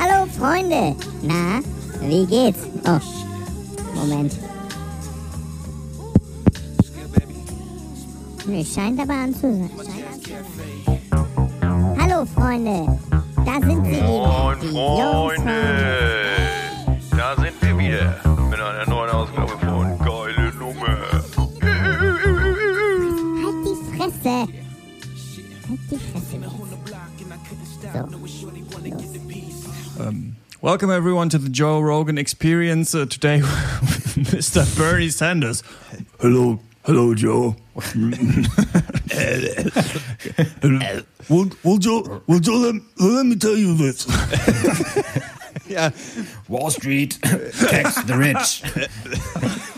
Hallo Freunde. Na, wie geht's? Oh, Moment. Nö, scheint aber an zu sein. Hallo Freunde. Da sind sie wieder. Moin, die Freunde! So, los. Welcome everyone to the Joe Rogan Experience. Uh, today, with Mr. Bernie Sanders. Hello, hello, Joe. well, well, Joe, well, Joe, let, let me tell you this. yeah, Wall Street, tax the rich, Well, well,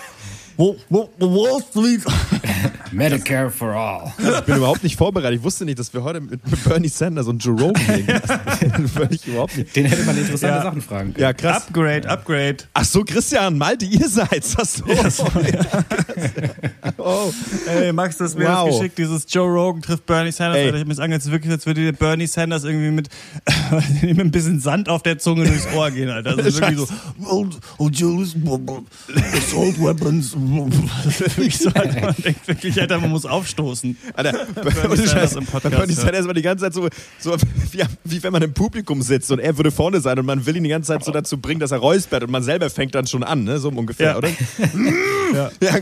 Wall Street. Medicare for all. Ich bin überhaupt nicht vorbereitet. Ich wusste nicht, dass wir heute mit Bernie Sanders und Joe Rogan reden. Völlig überhaupt nicht. Den hätte man interessante Ja. Sachen fragen können. Ja, krass. Upgrade, upgrade. Ach so, Christian, Malte, ihr seid's. Ach so. oh. Ey, Max, das mir Wow. das geschickt, dieses Joe Rogan trifft Bernie Sanders. Ey. Ich hab mir das angehört, es ist wirklich, als würde Bernie Sanders irgendwie mit, mit ein bisschen Sand auf der Zunge durchs Ohr gehen, Alter. Das ist wirklich so, listen, well, well, assault weapons. Wirklich so, Alter, man denkt wirklich, Alter, man muss aufstoßen. Alter, Bernie ohne Sanders im bei Podcast, Bernie ja. Sanders war die ganze Zeit so, so wie, wie wenn man im Publikum sitzt und er würde vorne sein und man will ihn die ganze Zeit so dazu bringen, dass er räuspert und man selber fängt dann schon an, ne? so ungefähr, Ja. oder? ja. ja.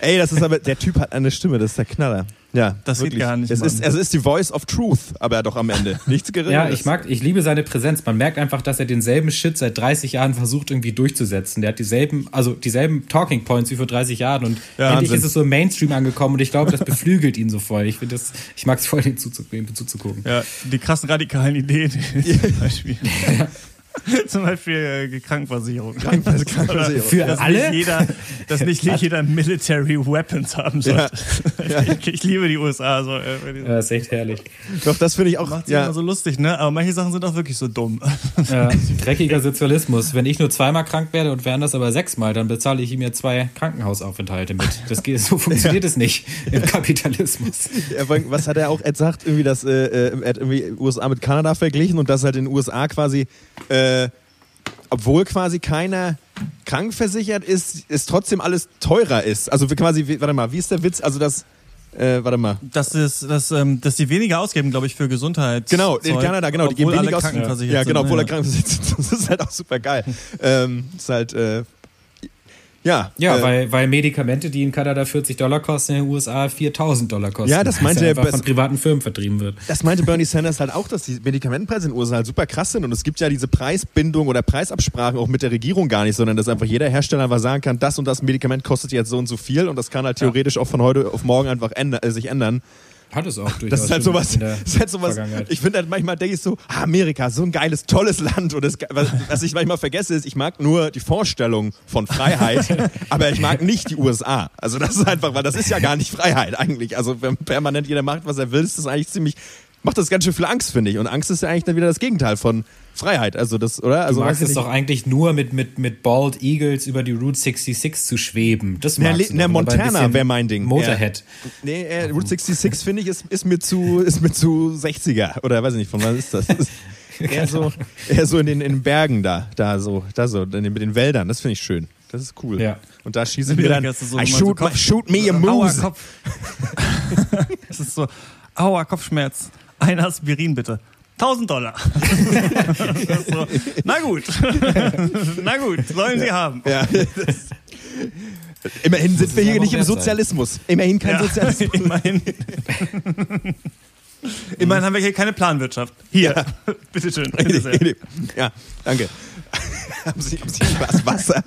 Ey, das ist aber, der Typ hat eine Stimme, das ist der Knaller. Ja, Das geht wirklich. gar nicht, Es ist, Mann. es ist die Voice of Truth, aber doch am Ende. Nichts Geringeres. Ja, ich mag, ich liebe seine Präsenz. Man merkt einfach, dass er denselben Shit seit 30 Jahren versucht irgendwie durchzusetzen. Der hat dieselben, also dieselben Talking Points wie vor 30 Jahren und Ja, endlich Wahnsinn. ist es so im Mainstream angekommen und ich glaube, das beflügelt ihn so voll. Ich finde das, ich mag es voll, ihm zuzugucken. Ja, die krassen radikalen Ideen. Zum Beispiel. Zum Beispiel äh, Krankenversicherung. Krankenversicherung. Für dass alle? Nicht jeder, dass nicht jeder Military Weapons haben sollte. Ich, ich liebe die USA. So, äh, Ja, ist echt herrlich. Doch, das finde ich auch. Macht sich Ja, immer so lustig, ne? Aber manche Sachen sind auch wirklich so dumm. Ja, dreckiger Sozialismus. Wenn ich nur zweimal krank werde und wären das aber sechsmal, dann bezahle ich ihm ja zwei Krankenhausaufenthalte mit. Das geht, so funktioniert es nicht im Kapitalismus. Ja, was hat er auch gesagt? Irgendwie, dass äh, äh, er hat irgendwie USA mit Kanada verglichen und dass halt in den USA quasi, äh, obwohl quasi keiner krankenversichert ist, ist trotzdem alles teurer ist. Also quasi, warte mal, wie ist der Witz? Also das, äh, warte mal. Dass, es, dass, ähm, dass die weniger ausgeben, glaube ich, für Gesundheit. Genau, in Kanada, genau, die geben weniger aus. Ja, genau, obwohl er ne? krankenversichert ist. Das ist halt auch super geil. ähm, ist halt, äh, ja. Ja, äh, weil, weil Medikamente, die in Kanada 40 Dollar kosten, in den USA 4000 Dollar kosten. Ja, das meinte er von privaten Firmen vertrieben wird. Das meinte Bernie Sanders halt auch, dass die Medikamentenpreise in den USA halt super krass sind und es gibt ja diese Preisbindung oder Preisabsprachen auch mit der Regierung gar nicht, sondern dass einfach jeder Hersteller einfach sagen kann, das und das Medikament kostet jetzt so und so viel und das kann halt theoretisch auch von heute auf morgen einfach änder äh, sich ändern. Hat es auch durchaus. Das ist halt sowas, ist halt sowas ich finde halt manchmal denke ich so, ah, Amerika, so ein geiles, tolles Land und das, was, was ich manchmal vergesse ist, ich mag nur die Vorstellung von Freiheit, aber ich mag nicht die USA. Also das ist einfach, weil das ist ja gar nicht Freiheit eigentlich. Also wenn permanent jeder macht, was er will, ist das eigentlich ziemlich, macht das ganz schön viel Angst, finde ich. Und Angst ist ja eigentlich dann wieder das Gegenteil von Freiheit. Also das, oder? Also Du magst es doch eigentlich nur mit, mit, mit Bald Eagles über die Route 66 zu schweben. Das Na, magst Le- du na, Montana wäre mein Ding. Motorhead. Nee, äh, Route 66 finde ich ist, ist mir zu ist mir zu 60er oder weiß ich nicht von wann ist das? Ist eher so eher so in den, in den Bergen da, da so, da so in den, mit den Wäldern, das finde ich schön. Das ist cool. Ja. Und da schießen wir dann so I immer so shoot, shoot me a Aua, moose. Kopf. Es ist so, aua, Kopfschmerz. Ein Aspirin bitte. 1000 Dollar. So, na gut. Na gut, sollen Sie haben. Ja, immerhin sind wir ja hier nicht im wert sein. Sozialismus. Immerhin kein Ja, Sozialismus. immerhin. Immerhin haben wir hier keine Planwirtschaft. Hier, bitteschön. Bitte ja, danke. haben Sie, haben Sie Glas Wasser?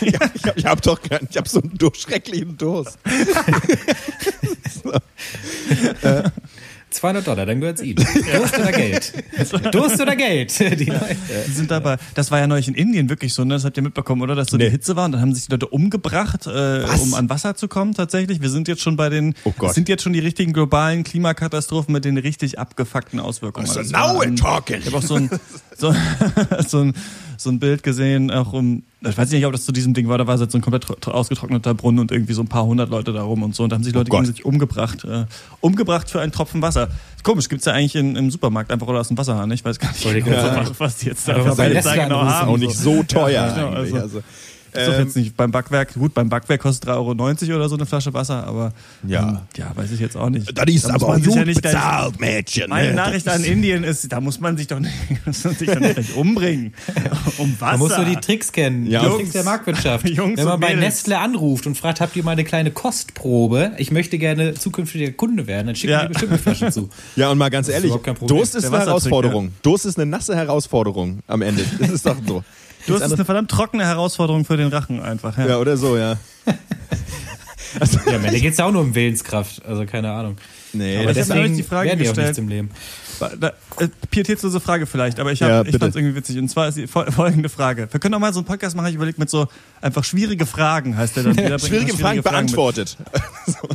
ja, ich habe hab doch keinen, ich habe so einen schrecklichen Durst. 200 Dollar, dann gehört's ihm. Durst oder Geld? Durst oder Geld? Die Leute. Die sind dabei. Das war ja neulich in Indien wirklich so, ne? Das habt ihr mitbekommen, oder? Dass so Nee. die Hitze war und dann haben sich die Leute umgebracht, äh, um an Wasser zu kommen tatsächlich. Wir sind jetzt schon bei den, Oh Gott. es sind jetzt schon die richtigen globalen Klimakatastrophen mit den richtig abgefuckten Auswirkungen. So, Also, now we're talking. Ich habe auch so ein, so, so ein so ein Bild gesehen, auch um, ich weiß nicht, ob das zu diesem Ding war, da war jetzt so ein komplett tro- ausgetrockneter Brunnen und irgendwie so ein paar hundert Leute da rum und so. Und da haben sich Leute Oh gegenseitig umgebracht. Äh, umgebracht für einen Tropfen Wasser. Komisch, gibt's ja eigentlich in, im Supermarkt einfach oder aus dem Wasserhahn. Ich weiß gar nicht, gerade was, die jetzt da was die jetzt da genau haben. auch nicht so teuer genau, eigentlich. also- Also, Ist doch ähm, jetzt nicht beim Backwerk, gut, beim Backwerk kostet 3,90 Euro oder so eine Flasche Wasser, aber Ja. ähm, ja, weiß ich jetzt auch nicht. das ist Da aber gut ja nicht bezahlt, Mädchen. Meine ne? Nachricht an Indien ist, da muss man sich doch nicht, muss man sich doch nicht umbringen. Um Wasser. Man muss nur die Tricks kennen, Ja. die Jungs. Tricks der Marktwirtschaft. Jungs Wenn man bei Mädels. Nestle anruft und fragt, habt ihr mal eine kleine Kostprobe? Ich möchte gerne zukünftiger Kunde werden, dann schicken Ja. die bestimmt eine Flasche zu. Ja, und mal ganz ehrlich, überhaupt kein Problem. Durst ist eine Herausforderung. Durst ist eine nasse Herausforderung am Ende. Das ist doch so. Du hast eine verdammt trockene Herausforderung für den Rachen einfach. Ja. Ja, oder so, ja. Ja, am Ende geht es ja auch nur um Willenskraft, also keine Ahnung. Nee, Aber deswegen euch die Frage werden die auch gestellt. nichts im Leben. Äh, pietätslose Frage vielleicht, aber ich, hab, Ja, ich fand es irgendwie witzig. Und zwar ist die fol- folgende Frage. Wir können auch mal so einen Podcast machen, ich überlege mit so einfach schwierige Fragen, heißt der dann. Bringt schwierige mal Fragen mit. beantwortet.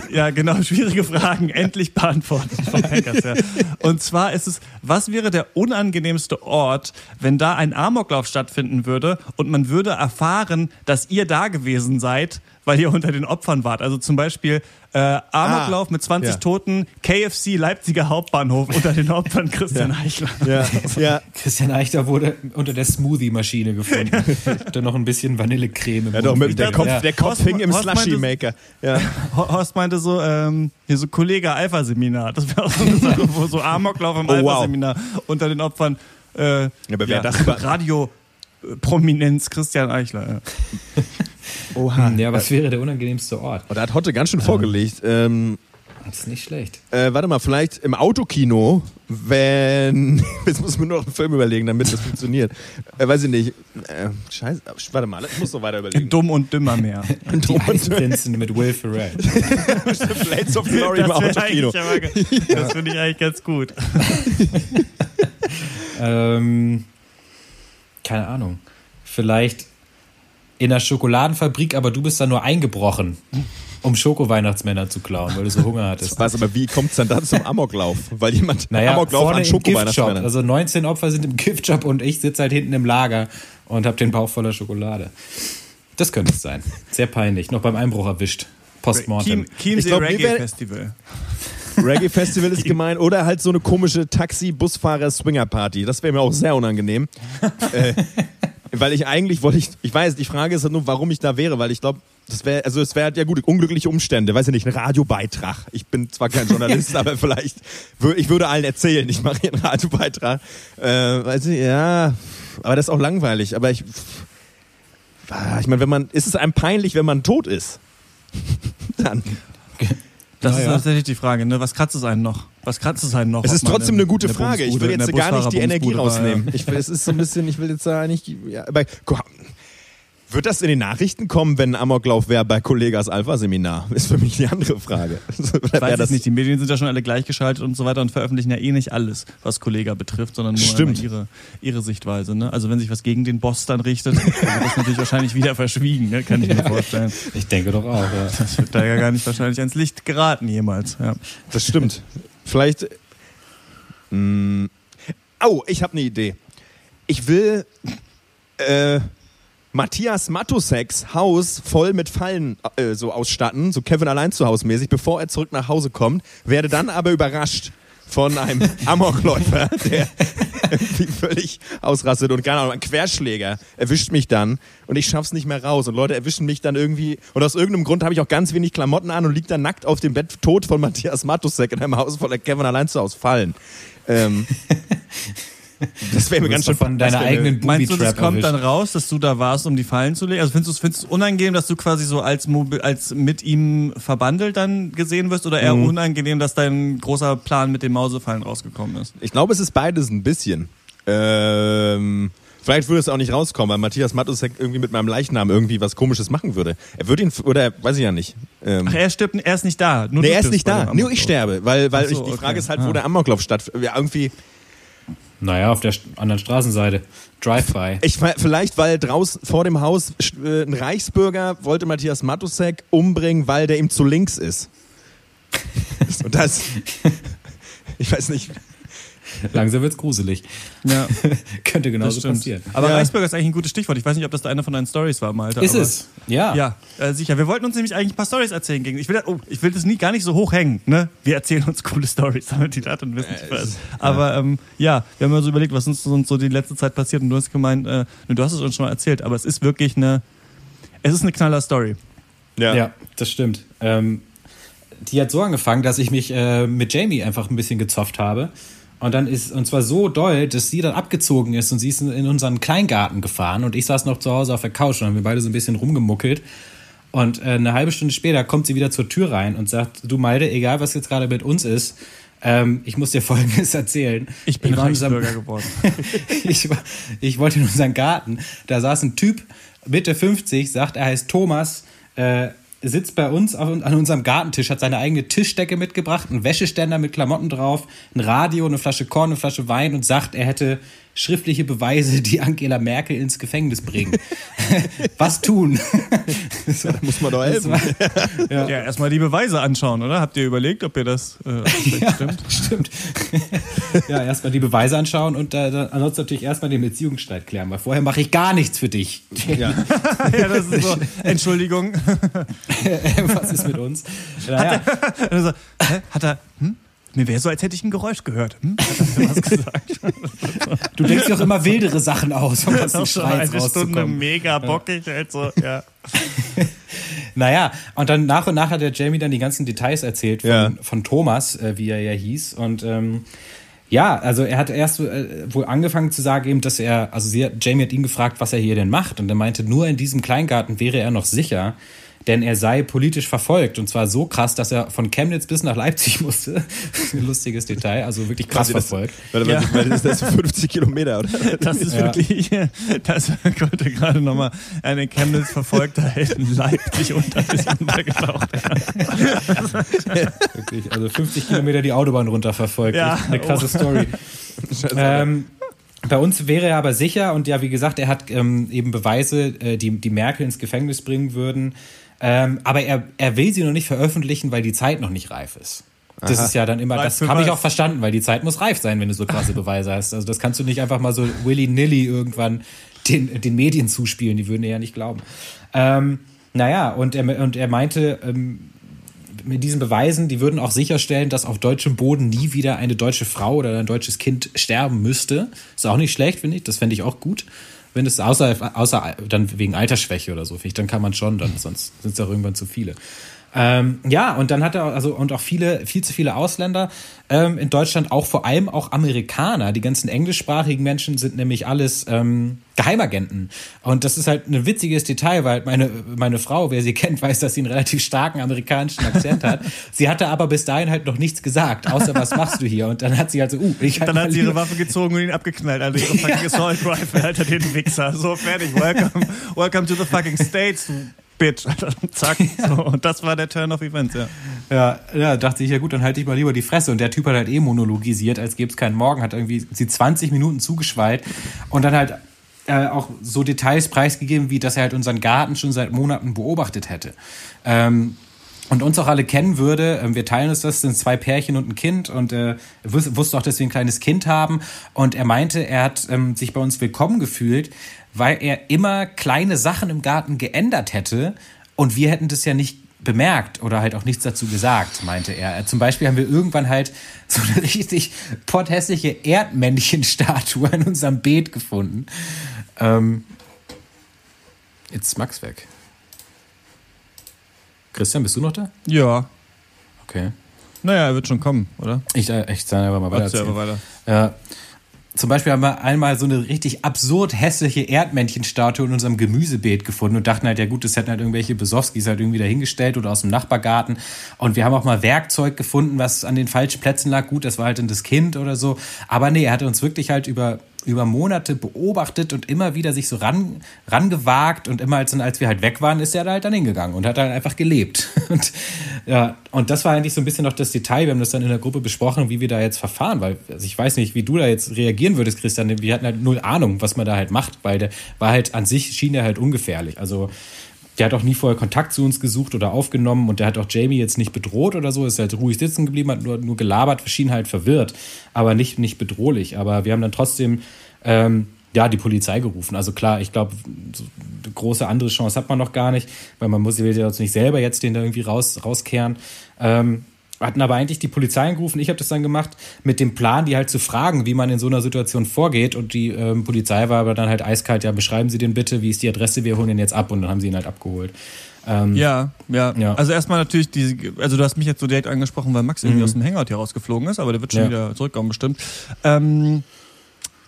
Ja, genau, schwierige Fragen endlich beantwortet vom Packers, ja. Und zwar ist es, was wäre der unangenehmste Ort, wenn da ein Amoklauf stattfinden würde und man würde erfahren, dass ihr da gewesen seid, weil ihr unter den Opfern wart. Also zum Beispiel äh, Amoklauf Ah, mit 20 ja. Toten, KFC Leipziger Hauptbahnhof unter den Opfern Christian Eichler. Ja, ja. Christian Eichter wurde unter der Smoothie-Maschine gefunden. Dann noch ein bisschen Vanillecreme ja doch, mit der Kopf, ja. der Kopf Horst- hing im Horst meinte- Slushy Maker. Ja. Ho- Horst meinte so, ähm, hier so Kollege Alpha-Seminar. Das wäre auch so eine Sache, wo so Amoklauf im Oh, wow. Alpha-Seminar unter den Opfern. Äh, ja, aber wer das Radio Prominenz Christian Eichler. Ja. Oha. Ja, was wäre der unangenehmste Ort? Und da hat Hotte ganz schön vorgelegt. Ähm, Das ist nicht schlecht. äh, warte mal, vielleicht im Autokino, wenn. Jetzt muss man nur noch einen Film überlegen, damit das funktioniert. Äh, weiß ich nicht. Äh, scheiße. Warte mal, ich muss noch weiter überlegen. Dumm und dümmer mehr. Die Eisprinzen mit Will Ferrell. Blades of Glory im Autokino. aber das finde ich eigentlich ganz gut. ähm, keine Ahnung. Vielleicht in der Schokoladenfabrik, aber du bist da nur eingebrochen, um Schoko-Weihnachtsmänner zu klauen, weil du so Hunger hattest. Was, aber wie kommt es dann da zum Amoklauf? Weil jemand Naja, Amoklauf vorne an im Giftshop. Schoko-Weihnachtsmännern. Also 19 Opfer sind im Giftshop und ich sitze halt hinten im Lager und habe den Bauch voller Schokolade. Das könnte es sein. Sehr peinlich. Noch beim Einbruch erwischt. Postmortem. Chiem- Chiemsee Ich Reggae Festival. Reggae Festival ist gemein. Oder halt so eine komische Taxi-Busfahrer-Swinger-Party. Das wäre mir auch sehr unangenehm. äh, weil ich eigentlich wollte ich, ich weiß, die Frage ist halt nur, warum ich da wäre, weil ich glaube, das wäre, also es wäre ja gut, unglückliche Umstände, weiß ich nicht, ein Radiobeitrag. Ich bin zwar kein Journalist, aber vielleicht, wür- ich würde allen erzählen, ich mache hier einen Radiobeitrag. Äh, weiß ich, ja, aber das ist auch langweilig, aber ich, Ah, ich meine, wenn man, ist es einem peinlich, wenn man tot ist? Dann. Das ist Naja. tatsächlich die Frage, ne? Was kratzt es einen noch? Was kratzt es einen noch? Es ist trotzdem in- eine gute Frage. Ich will jetzt gar nicht die Energie ja. rausnehmen. Ich will, es ist so ein bisschen, ich will jetzt da nicht. Ja, aber, wird das in den Nachrichten kommen, wenn ein Amoklauf wäre bei Kollegas Alpha-Seminar? Ist für mich die andere Frage. Ich weiß das es nicht, die Medien sind ja schon alle gleichgeschaltet und so weiter und veröffentlichen ja eh nicht alles, was Kollega betrifft, sondern nur ihre, ihre Sichtweise. Ne? Also wenn sich was gegen den Boss dann richtet, dann wird das natürlich wahrscheinlich wieder verschwiegen, ne? kann ich mir vorstellen. Ich denke doch auch. Ja. Das wird da ja gar nicht wahrscheinlich ans Licht geraten jemals. Ja. Das stimmt. Vielleicht. Mh, oh, ich habe eine Idee. Ich will äh, Matthias Matuseks Haus voll mit Fallen äh, so ausstatten, so Kevin allein zu Hause mäßig, bevor er zurück nach Hause kommt, werde dann aber überrascht von einem Amokläufer, der völlig ausrastet und keine Ahnung, ein Querschläger erwischt mich dann und ich schaff's nicht mehr raus und Leute erwischen mich dann irgendwie und aus irgendeinem Grund habe ich auch ganz wenig Klamotten an und lieg dann nackt auf dem Bett tot von Matthias Matusek in einem Haus voller Kevin allein zu Hause fallen. Ähm, das wäre mir ganz schön von deiner eigenen Meinst du, das kommt dann raus, dass du da warst, um die Fallen zu legen? Also findest du es unangenehm, dass du quasi so als, als mit ihm verbandelt dann gesehen wirst oder eher Mhm. unangenehm, dass dein großer Plan mit den Mausefallen rausgekommen ist? Ich glaube, es ist beides ein bisschen. Ähm, vielleicht würde es auch nicht rauskommen, weil Matthias Matusek irgendwie mit meinem Leichnam irgendwie was Komisches machen würde. Er würde ihn, oder weiß ich ja nicht. Ähm, Ach, er stirbt, er ist nicht da. Nur nee, er ist nicht da. Nur ich sterbe, weil, weil so, ich, die okay. Frage ist halt, Ah. wo der Amoklauf stattfindet. Ja, irgendwie, Naja, auf der anderen Straßenseite. Drive-by. ich, vielleicht, weil draußen vor dem Haus äh, ein Reichsbürger wollte Matthias Matusek umbringen, weil der ihm zu links ist. Und das, ich weiß nicht. Langsam wird's gruselig. Ja, Könnte genauso passieren. Aber Ja. Reichsbürger ist eigentlich ein gutes Stichwort. Ich weiß nicht, ob das da eine von deinen Stories war, Malte. Ist aber es? Ja. Ja, äh, sicher. Wir wollten uns nämlich eigentlich ein paar Stories erzählen gegen. Ich will, das- oh, ich will das nie gar nicht so hoch hängen. Ne? Wir erzählen uns coole Stories, damit die Leute wissen, Äh, was. ist- Aber ähm, ja, wir haben uns so überlegt, was uns, uns so die letzte Zeit passiert. Und du hast gemeint, äh, du hast es uns schon mal erzählt, aber es ist wirklich eine, es ist eine knaller Story. Ja, das stimmt. Ähm, die hat so angefangen, dass ich mich äh, mit Jamie einfach ein bisschen gezofft habe. Und dann ist, und zwar so doll, dass sie dann abgezogen ist und sie ist in- unseren Kleingarten gefahren und ich saß noch zu Hause auf der Couch und haben wir beide so ein bisschen rumgemuckelt. Und äh, eine halbe Stunde später kommt sie wieder zur Tür rein und sagt, du Malte, egal was jetzt gerade mit uns ist, ähm, ich muss dir Folgendes erzählen. Ich bin unserem- Reichsbürger geworden. ich, war- ich wollte in unseren Garten. Da saß ein Typ, Mitte 50, sagt, er heißt Thomas, äh, sitzt bei uns auf, an unserem Gartentisch, hat seine eigene Tischdecke mitgebracht, einen Wäscheständer mit Klamotten drauf, ein Radio, eine Flasche Korn, eine Flasche Wein und sagt, er hätte schriftliche Beweise, die Angela Merkel ins Gefängnis bringen. Was tun? Da muss man doch helfen. war- Ja, erstmal die Beweise anschauen, oder? Habt ihr überlegt, ob ihr das äh, Ja, stimmt? stimmt. ja, erstmal die Beweise anschauen und äh, dann ansonsten natürlich erstmal den Beziehungsstreit klären, weil vorher mache ich gar nichts für dich. Ja. ja, das ist so. Entschuldigung. Was ist mit uns? Naja, Also, hä? Hat er. Hm? Mir wäre so, als hätte ich ein Geräusch gehört. Hm? Du denkst dir auch immer wildere Sachen aus, um aus Das dem Streit eine Stunde mega bockig. Halt so, ja. Naja, und dann nach und nach hat der Jamie dann die ganzen Details erzählt von, Ja. von Thomas, äh, wie er ja hieß. Und ähm, ja, also er hat erst äh, wohl angefangen zu sagen, eben, dass er, also sie, Jamie hat ihn gefragt, was er hier denn macht. Und er meinte, nur in diesem Kleingarten wäre er noch sicher, denn er sei politisch verfolgt. Und zwar so krass, dass er von Chemnitz bis nach Leipzig musste. Ein lustiges Detail, also wirklich krass das- verfolgt. Warte, Ja. warte, warte, das ist 50 Kilometer, oder? Das ist Ja. wirklich, das konnte gerade nochmal eine Chemnitz verfolgter Held in Leipzig unter ein bisschen untergetaucht. Wirklich, also 50 Kilometer die Autobahn runterverfolgt. Ja. Echt Eine krasse Story. ähm, bei uns wäre er aber sicher und ja, wie gesagt, er hat ähm, eben Beweise, äh, die, die Merkel ins Gefängnis bringen würden. Ähm, aber er, er will sie noch nicht veröffentlichen, weil die Zeit noch nicht reif ist. Das ist ja dann immer, das habe ich auch verstanden, weil die Zeit muss reif sein, wenn du so krasse Beweise hast. Also das kannst du nicht einfach mal so willy-nilly irgendwann den, den Medien zuspielen, die würden dir ja nicht glauben. Ähm, naja, und er, und er meinte, ähm, mit diesen Beweisen, die würden auch sicherstellen, dass auf deutschem Boden nie wieder eine deutsche Frau oder ein deutsches Kind sterben müsste. Ist auch nicht schlecht, finde ich. Das fände ich auch gut. Wenn es außer, außer dann wegen Altersschwäche oder so, dann kann man schon, dann sonst sind es ja irgendwann zu viele. Ähm, ja, und dann hat er also und auch viele, viel zu viele Ausländer ähm, in Deutschland, auch vor allem auch Amerikaner. Die ganzen englischsprachigen Menschen sind nämlich alles ähm, Geheimagenten. Und das ist halt ein witziges Detail, weil meine, meine Frau, wer sie kennt, weiß, dass sie einen relativ starken amerikanischen Akzent hat. Sie hatte aber bis dahin halt noch nichts gesagt, außer was machst du hier? Und dann hat sie halt so, uh, ich halt Dann hat sie ihre Waffe gezogen und ihn abgeknallt. Also ihre fucking Assault Rifle, Alter, den Wichser. So, fertig. Welcome, welcome to the fucking States, Bitch. Zack. So, und das war der Turn of Events, ja. Ja, ja, dachte ich, ja gut, dann halte ich mal lieber die Fresse. Und der Typ hat halt eh monologisiert, als gäbe es keinen Morgen, hat irgendwie sie 20 Minuten zugeschweilt und dann halt äh, auch so Details preisgegeben, wie dass er halt unseren Garten schon seit Monaten beobachtet hätte. Ähm, und uns auch alle kennen würde. Ähm, Wir teilen uns das, sind zwei Pärchen und ein Kind und äh, er wus- wusste auch, dass wir ein kleines Kind haben. Und er meinte, er hat ähm, sich bei uns willkommen gefühlt, weil er immer kleine Sachen im Garten geändert hätte und wir hätten das ja nicht bemerkt oder halt auch nichts dazu gesagt, meinte er. Äh, Zum Beispiel haben wir irgendwann halt so eine richtig potthässliche Erdmännchenstatue in unserem Beet gefunden. Ähm, jetzt ist Max weg. Christian, bist du noch da? Ja. Okay. Naja, er wird schon kommen, oder? Ich, äh, ich sage aber mal weiter. Erzähl aber weiter. Ja. Zum Beispiel haben wir einmal so eine richtig absurd hässliche Erdmännchenstatue in unserem Gemüsebeet gefunden und dachten halt, ja gut, das hätten halt irgendwelche Besowskis halt irgendwie dahingestellt oder aus dem Nachbargarten. Und wir haben auch mal Werkzeug gefunden, was an den falschen Plätzen lag. Gut, das war halt dann das Kind oder so. Aber nee, er hatte uns wirklich halt über über Monate beobachtet und immer wieder sich so ran, rangewagt und immer als, als wir halt weg waren, ist er da halt dann hingegangen und hat dann einfach gelebt. Und, ja, und das war eigentlich so ein bisschen noch das Detail. Wir haben das dann in der Gruppe besprochen, wie wir da jetzt verfahren, weil also ich weiß nicht, wie du da jetzt reagieren würdest, Christian. Wir hatten halt null Ahnung, was man da halt macht, weil der war halt an sich schien er halt ungefährlich. Also der hat auch nie vorher Kontakt zu uns gesucht oder aufgenommen und der hat auch Jamie jetzt nicht bedroht oder so, ist halt ruhig sitzen geblieben, hat nur, nur gelabert, schien halt verwirrt, aber nicht, nicht bedrohlich. Aber wir haben dann trotzdem ähm, ja, die Polizei gerufen. Also klar, ich glaube, so eine große andere Chance hat man noch gar nicht, weil man muss ja jetzt nicht selber jetzt den da irgendwie raus, rauskehren. Ähm, hatten aber eigentlich die Polizei angerufen. Ich habe das dann gemacht mit dem Plan, die halt zu fragen, wie man in so einer Situation vorgeht. Und die ähm, Polizei war aber dann halt eiskalt, ja, beschreiben Sie den bitte, wie ist die Adresse, wir holen den jetzt ab. Und dann haben sie ihn halt abgeholt. Ähm, Ja, ja, Ja. Also erstmal natürlich diese, also du hast mich jetzt so direkt angesprochen, weil Max irgendwie Mhm. aus dem Hangout hier rausgeflogen ist, aber der wird schon Ja. wieder zurückkommen bestimmt. Ähm,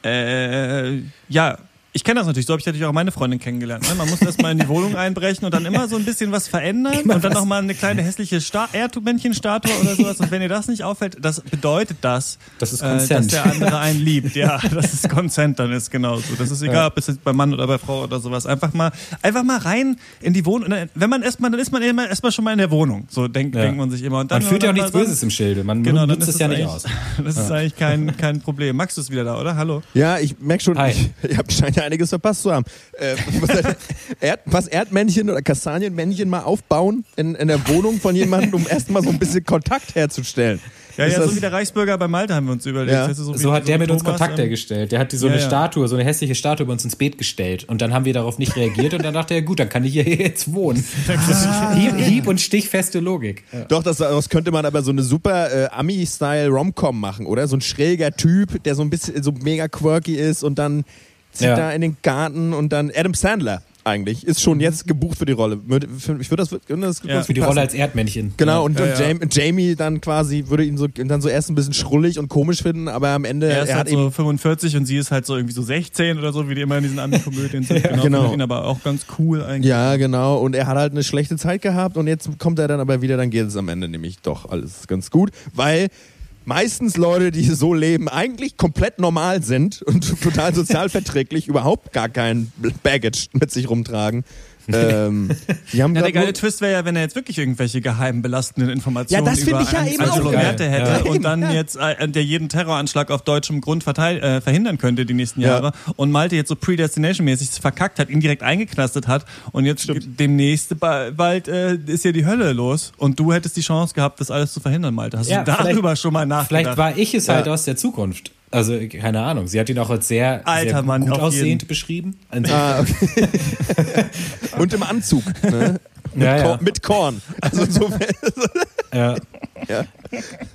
äh, ja, ich kenne das natürlich, so habe ich natürlich auch meine Freundin kennengelernt. Ne? Man muss erstmal in die Wohnung einbrechen und dann immer so ein bisschen was verändern und dann nochmal eine kleine hässliche Sta Erdmännchen-Statue oder sowas. Und wenn ihr das nicht auffällt, das bedeutet das, Das ist äh, dass Consent. der andere einen liebt. Ja, das ist Consent, dann ist genauso. Das ist egal, ob es jetzt bei Mann oder bei Frau oder sowas. Einfach mal, einfach mal rein in die Wohnung. Wenn man erstmal, dann ist man immer erstmal schon mal in der Wohnung. So denkt, Ja. denkt man sich immer. Und dann, man führt ja auch nichts dann- Böses im Schilde. Man Genau, dann nutzt ist es ja nicht aus. Das ist eigentlich kein, kein Problem. Max ist wieder da, oder? Hallo? Ja, ich merke schon, Hi. ich, ich hab, scheint ja einiges verpasst zu haben. Äh, was, Erd, was Erdmännchen oder Kastanienmännchen mal aufbauen in, in der Wohnung von jemandem, um erstmal so ein bisschen Kontakt herzustellen. Ja, Ist ja, so wie der Reichsbürger bei Malte haben wir uns überlegt. Ja. Wie- So hat der mit uns Thomas, Kontakt ähm, hergestellt. Der hat so Ja, eine ja. Statue, so eine hässliche Statue bei uns ins Beet gestellt. Und dann haben wir darauf nicht reagiert und dann dachte er, gut, dann kann ich hier jetzt wohnen. Hieb, Hieb und stichfeste Logik. Ja. Doch, das, das könnte man aber so eine super äh, Ami-Style Rom-Com machen, oder? So ein schräger Typ, der so ein bisschen so mega quirky ist und dann zieht Ja. da in den Garten und dann Adam Sandler eigentlich ist schon jetzt gebucht für die Rolle. Ich würde das, würde das Ja. Für die Rolle als Erdmännchen. Genau, und, Ja, und ja. Jamie, Jamie dann quasi würde ihn so dann so erst ein bisschen schrullig und komisch finden, aber am Ende Er ist er halt hat so eben 45 und sie ist halt so irgendwie so 16 oder so, wie die immer in diesen Ami-Komödien sind. genau. genau. findet ihn aber auch ganz cool eigentlich. ja, genau. Und er hat halt eine schlechte Zeit gehabt und jetzt kommt er dann aber wieder, dann geht es am Ende nämlich doch alles ganz gut, weil meistens Leute, die so leben, eigentlich komplett normal sind und total sozialverträglich, überhaupt gar kein Baggage mit sich rumtragen. Ähm, die haben Ja, der geile nur- Twist wäre ja, wenn er jetzt wirklich irgendwelche geheimen belastenden Informationen Ja, das über ich ja eben Angelo auch geil. Merte hätte Ja. und dann ja. jetzt äh, der jeden Terroranschlag auf deutschem Grund verteil, äh, verhindern könnte die nächsten Ja. Jahre und Malte jetzt so Predestination-mäßig verkackt hat, ihn direkt eingeknastet hat und jetzt demnächst ba- bald äh, ist ja die Hölle los und du hättest die Chance gehabt, das alles zu verhindern, Malte. Hast Ja, du darüber vielleicht- schon mal nachgedacht? Vielleicht war ich es halt Ja. aus der Zukunft. Also, keine Ahnung. Sie hat ihn auch als sehr, Alter sehr Mann, gut aussehend jeden. beschrieben. Ah, okay. und im Anzug. Ne? Mit, Ja, ja. Korn, mit Korn. Also so, Ja. Ja.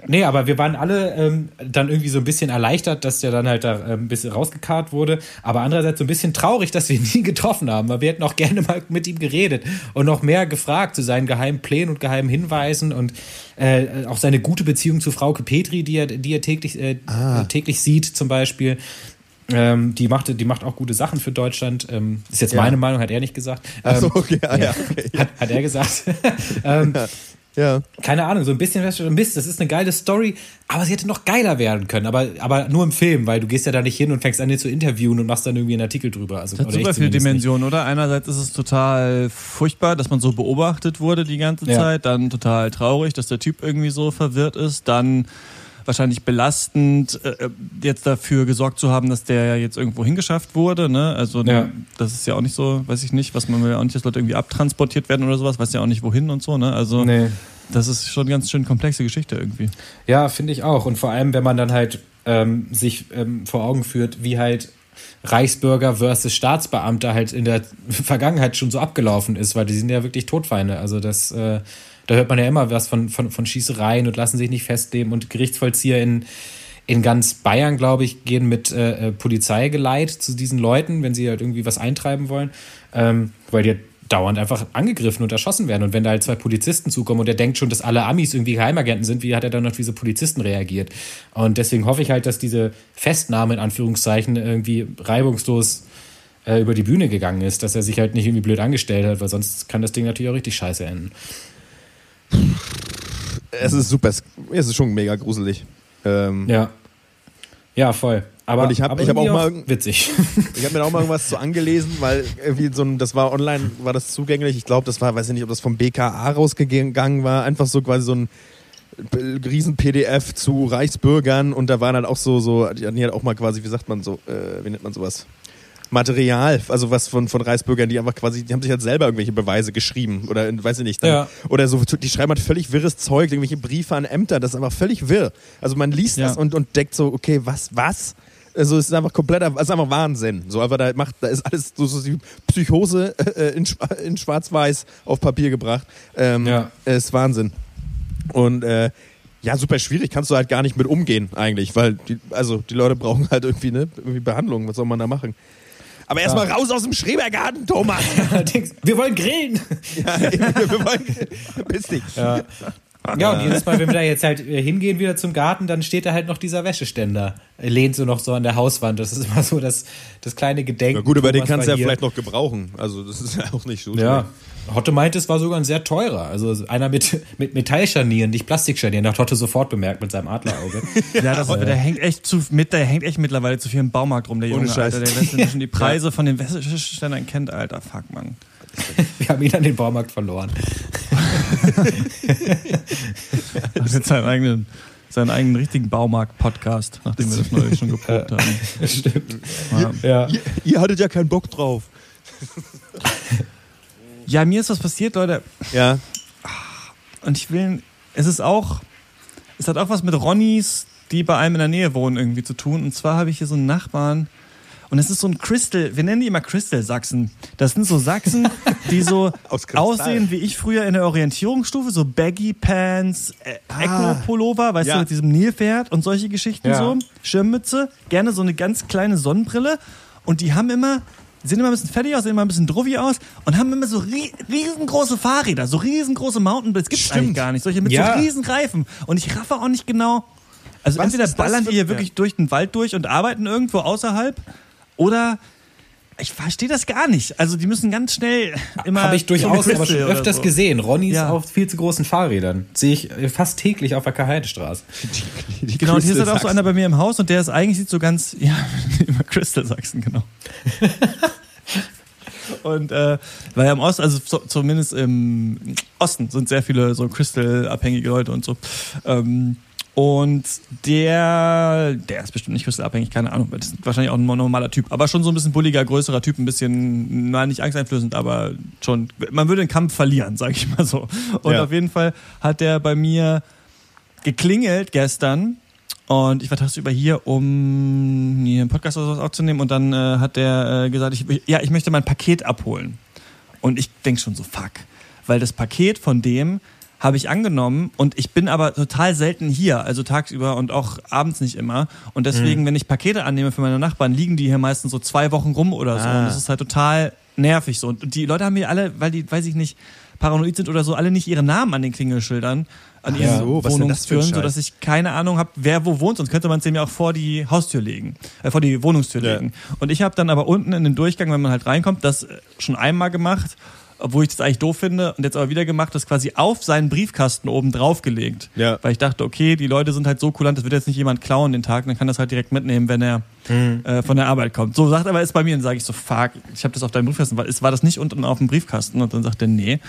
Nee, aber wir waren alle ähm, dann irgendwie so ein bisschen erleichtert, dass der dann halt da ähm, ein bisschen rausgekarrt wurde. Aber andererseits so ein bisschen traurig, dass wir ihn nie getroffen haben, weil wir hätten auch gerne mal mit ihm geredet und noch mehr gefragt zu seinen geheimen Plänen und geheimen Hinweisen und äh, auch seine gute Beziehung zu Frauke Petri, die er, die er täglich, äh, täglich sieht, zum Beispiel. Ähm, die, macht, die macht auch gute Sachen für Deutschland. Ähm, ist jetzt Ja. meine Meinung, hat er nicht gesagt. Ach so, Ähm, okay, ah, ja, okay. hat, hat er gesagt. ähm, Ja. keine Ahnung, so ein bisschen Mist, das ist eine geile Story, aber sie hätte noch geiler werden können, aber, aber nur im Film, weil du gehst ja da nicht hin und fängst an, den zu interviewen und machst dann irgendwie einen Artikel drüber. Also, Das hat super viele zumindest nicht. Dimensionen, oder? Einerseits ist es total furchtbar, dass man so beobachtet wurde die ganze Ja. Zeit, dann total traurig, dass der Typ irgendwie so verwirrt ist, dann wahrscheinlich belastend, äh, jetzt dafür gesorgt zu haben, dass der jetzt irgendwo hingeschafft wurde, ne? Also Ja. das ist ja auch nicht so, weiß ich nicht, was man will ja auch nicht, dass Leute irgendwie abtransportiert werden oder sowas, weiß ja auch nicht wohin und so, ne? Also Nee. das ist schon eine ganz schön komplexe Geschichte irgendwie. Ja, finde ich auch. Und vor allem, wenn man dann halt ähm, sich ähm, vor Augen führt, wie halt Reichsbürger versus Staatsbeamter halt in der Vergangenheit schon so abgelaufen ist, weil die sind ja wirklich Todfeinde. Also das, äh, da hört man ja immer was von, von, von Schießereien und lassen sich nicht festnehmen und Gerichtsvollzieher in, in ganz Bayern, glaube ich, gehen mit äh, äh, Polizeigeleit zu diesen Leuten, wenn sie halt irgendwie was eintreiben wollen, ähm, weil die dauernd einfach angegriffen und erschossen werden. Und wenn da halt zwei Polizisten zukommen und er denkt schon, dass alle Amis irgendwie Geheimagenten sind, wie hat er dann auf diese Polizisten reagiert? Und deswegen hoffe ich halt, dass diese Festnahme in Anführungszeichen irgendwie reibungslos äh, über die Bühne gegangen ist, dass er sich halt nicht irgendwie blöd angestellt hat, weil sonst kann das Ding natürlich auch richtig scheiße enden. Es ist super, es ist schon mega gruselig. Ähm, Ja. Ja, voll. Aber, Und ich hab- aber ich hab auch mal- witzig. Ich habe mir auch mal irgendwas zu angelesen, weil irgendwie so ein, das war online, war das zugänglich. Ich glaube, das war, weiß ich nicht, ob das vom BKA rausgegangen war. Einfach so quasi so ein riesen PDF zu Reichsbürgern und da waren halt auch so, so, die hatten halt auch mal quasi, wie sagt man so, äh, wie nennt man sowas? Material, also was von, von Reichsbürgern, die einfach quasi, die haben sich halt selber irgendwelche Beweise geschrieben oder in- weiß ich nicht. Dann, Ja. Oder so, die schreiben halt völlig wirres Zeug, irgendwelche Briefe an Ämter, das ist einfach völlig wirr. Also man liest Ja. das und, und denkt so, okay, was, was? Also es ist einfach kompletter, es ist einfach Wahnsinn. So, aber da macht, da ist alles so, so die Psychose äh, in, Schwa- in Schwarz-Weiß auf Papier gebracht. Ähm, Ja. Ist Wahnsinn. Und äh, ja, super schwierig, kannst du halt gar nicht mit umgehen eigentlich, weil die, also die Leute brauchen halt irgendwie, ne, irgendwie Behandlung. Was soll man da machen? Aber erstmal raus aus dem Schrebergarten, Thomas! Wir wollen grillen. ja, wir wollen, piss dich. Ja. Ja, und jedes Mal, wenn wir da jetzt halt äh, hingehen wieder zum Garten, dann steht da halt noch dieser Wäscheständer. Er lehnt so noch so an der Hauswand. Das ist immer so das, das kleine Gedenken. Ja, gut, aber den kannst du ja hier. vielleicht noch gebrauchen. Also das ist ja auch nicht so. Ja. Hotte meinte, es war sogar ein sehr teurer. Also einer mit, mit Metallscharnieren, nicht Plastikscharnieren. Hat Hotte sofort bemerkt mit seinem Adlerauge. Ja, das, der hängt echt zu mit, der hängt echt mittlerweile zu viel im Baumarkt rum, der Junge. Alter. Der lässt inzwischen die Preise von den Wäscheständern kennt, Alter. Fuck, Mann. Wir haben ihn an den Baumarkt verloren. Hat jetzt seinen eigenen, seinen eigenen richtigen Baumarkt-Podcast, nachdem wir das neulich schon geprobt haben. Stimmt. Ja. Ja. Ihr, ihr hattet ja keinen Bock drauf. ja, mir ist was passiert, Leute. Ja. Und ich will, es ist auch, es hat auch was mit Ronnys, die bei einem in der Nähe wohnen, irgendwie zu tun. Und zwar habe ich hier so einen Nachbarn. Und es ist so ein Crystal, wir nennen die immer Crystal-Sachsen. Das sind so Sachsen, die so Aus aussehen wie ich früher in der Orientierungsstufe, so Baggy Pants, äh, Echo-Pullover, weißt Ja. du, mit diesem Nilpferd und solche Geschichten Ja. so. Schirmmütze, gerne so eine ganz kleine Sonnenbrille. Und die haben immer, sehen immer ein bisschen fertig aus, sehen immer ein bisschen druffi aus und haben immer so rie riesengroße Fahrräder, so riesengroße Mountainbikes. Gibt's Stimmt. eigentlich gar nicht. Solche mit Ja. so riesen Reifen. Und ich raffe auch nicht genau. Also Was entweder ballern die hier wirklich durch den Wald durch und arbeiten irgendwo außerhalb oder ich verstehe das gar nicht. Also die müssen ganz schnell immer. Habe ich durchaus aber schon öfters so. gesehen. Ronnys Ja. auf viel zu großen Fahrrädern. Sehe ich äh, fast täglich auf der Karl-Heide-Straße. Genau, und hier ist halt auch so einer bei mir im Haus und der ist eigentlich sieht so ganz, ja, immer Crystal Sachsen, genau. und äh, weil ja im Osten, also so, zumindest im Osten sind sehr viele so Crystal-abhängige Leute und so. Ähm, und der, der ist bestimmt nicht Crystal-abhängig, keine Ahnung, das ist wahrscheinlich auch ein normaler Typ, aber schon so ein bisschen bulliger, größerer Typ, ein bisschen, na, nicht angsteinflößend, aber schon, man würde den Kampf verlieren, sag ich mal so. Und Ja. auf jeden Fall hat der bei mir geklingelt gestern und ich war tagsüber hier, um hier einen Podcast oder sowas aufzunehmen und dann äh, hat der äh, gesagt, ich, ja, ich möchte mein Paket abholen. Und ich denk schon so, fuck. Weil das Paket von dem habe ich angenommen und ich bin aber total selten hier, also tagsüber und auch abends nicht immer. Und deswegen, wenn ich Pakete annehme für meine Nachbarn, liegen die hier meistens so zwei Wochen rum oder so. Ah. Und das ist halt total nervig so. Und die Leute haben mir alle, weil die, weiß ich nicht, paranoid sind oder so, alle nicht ihre Namen an den Klingelschildern, an ihren so, Wohnungstüren, sodass ich keine Ahnung habe, wer wo wohnt. Sonst könnte man es dem ja auch vor die Haustür legen, äh, vor die Wohnungstür Ja. legen. Und ich habe dann aber unten in den Durchgang, wenn man halt reinkommt, das schon einmal gemacht, obwohl ich das eigentlich doof finde und jetzt aber wieder gemacht, das quasi auf seinen Briefkasten oben drauf gelegt. Ja. Weil ich dachte, okay, die Leute sind halt so kulant, das wird jetzt nicht jemand klauen den Tag, dann kann das halt direkt mitnehmen, wenn er äh, von der Arbeit kommt. So sagt aber es bei mir, dann sage ich so, fuck, ich habe das auf deinem Briefkasten, war, ist- war das nicht unten auf dem Briefkasten? Und dann sagt er, nee.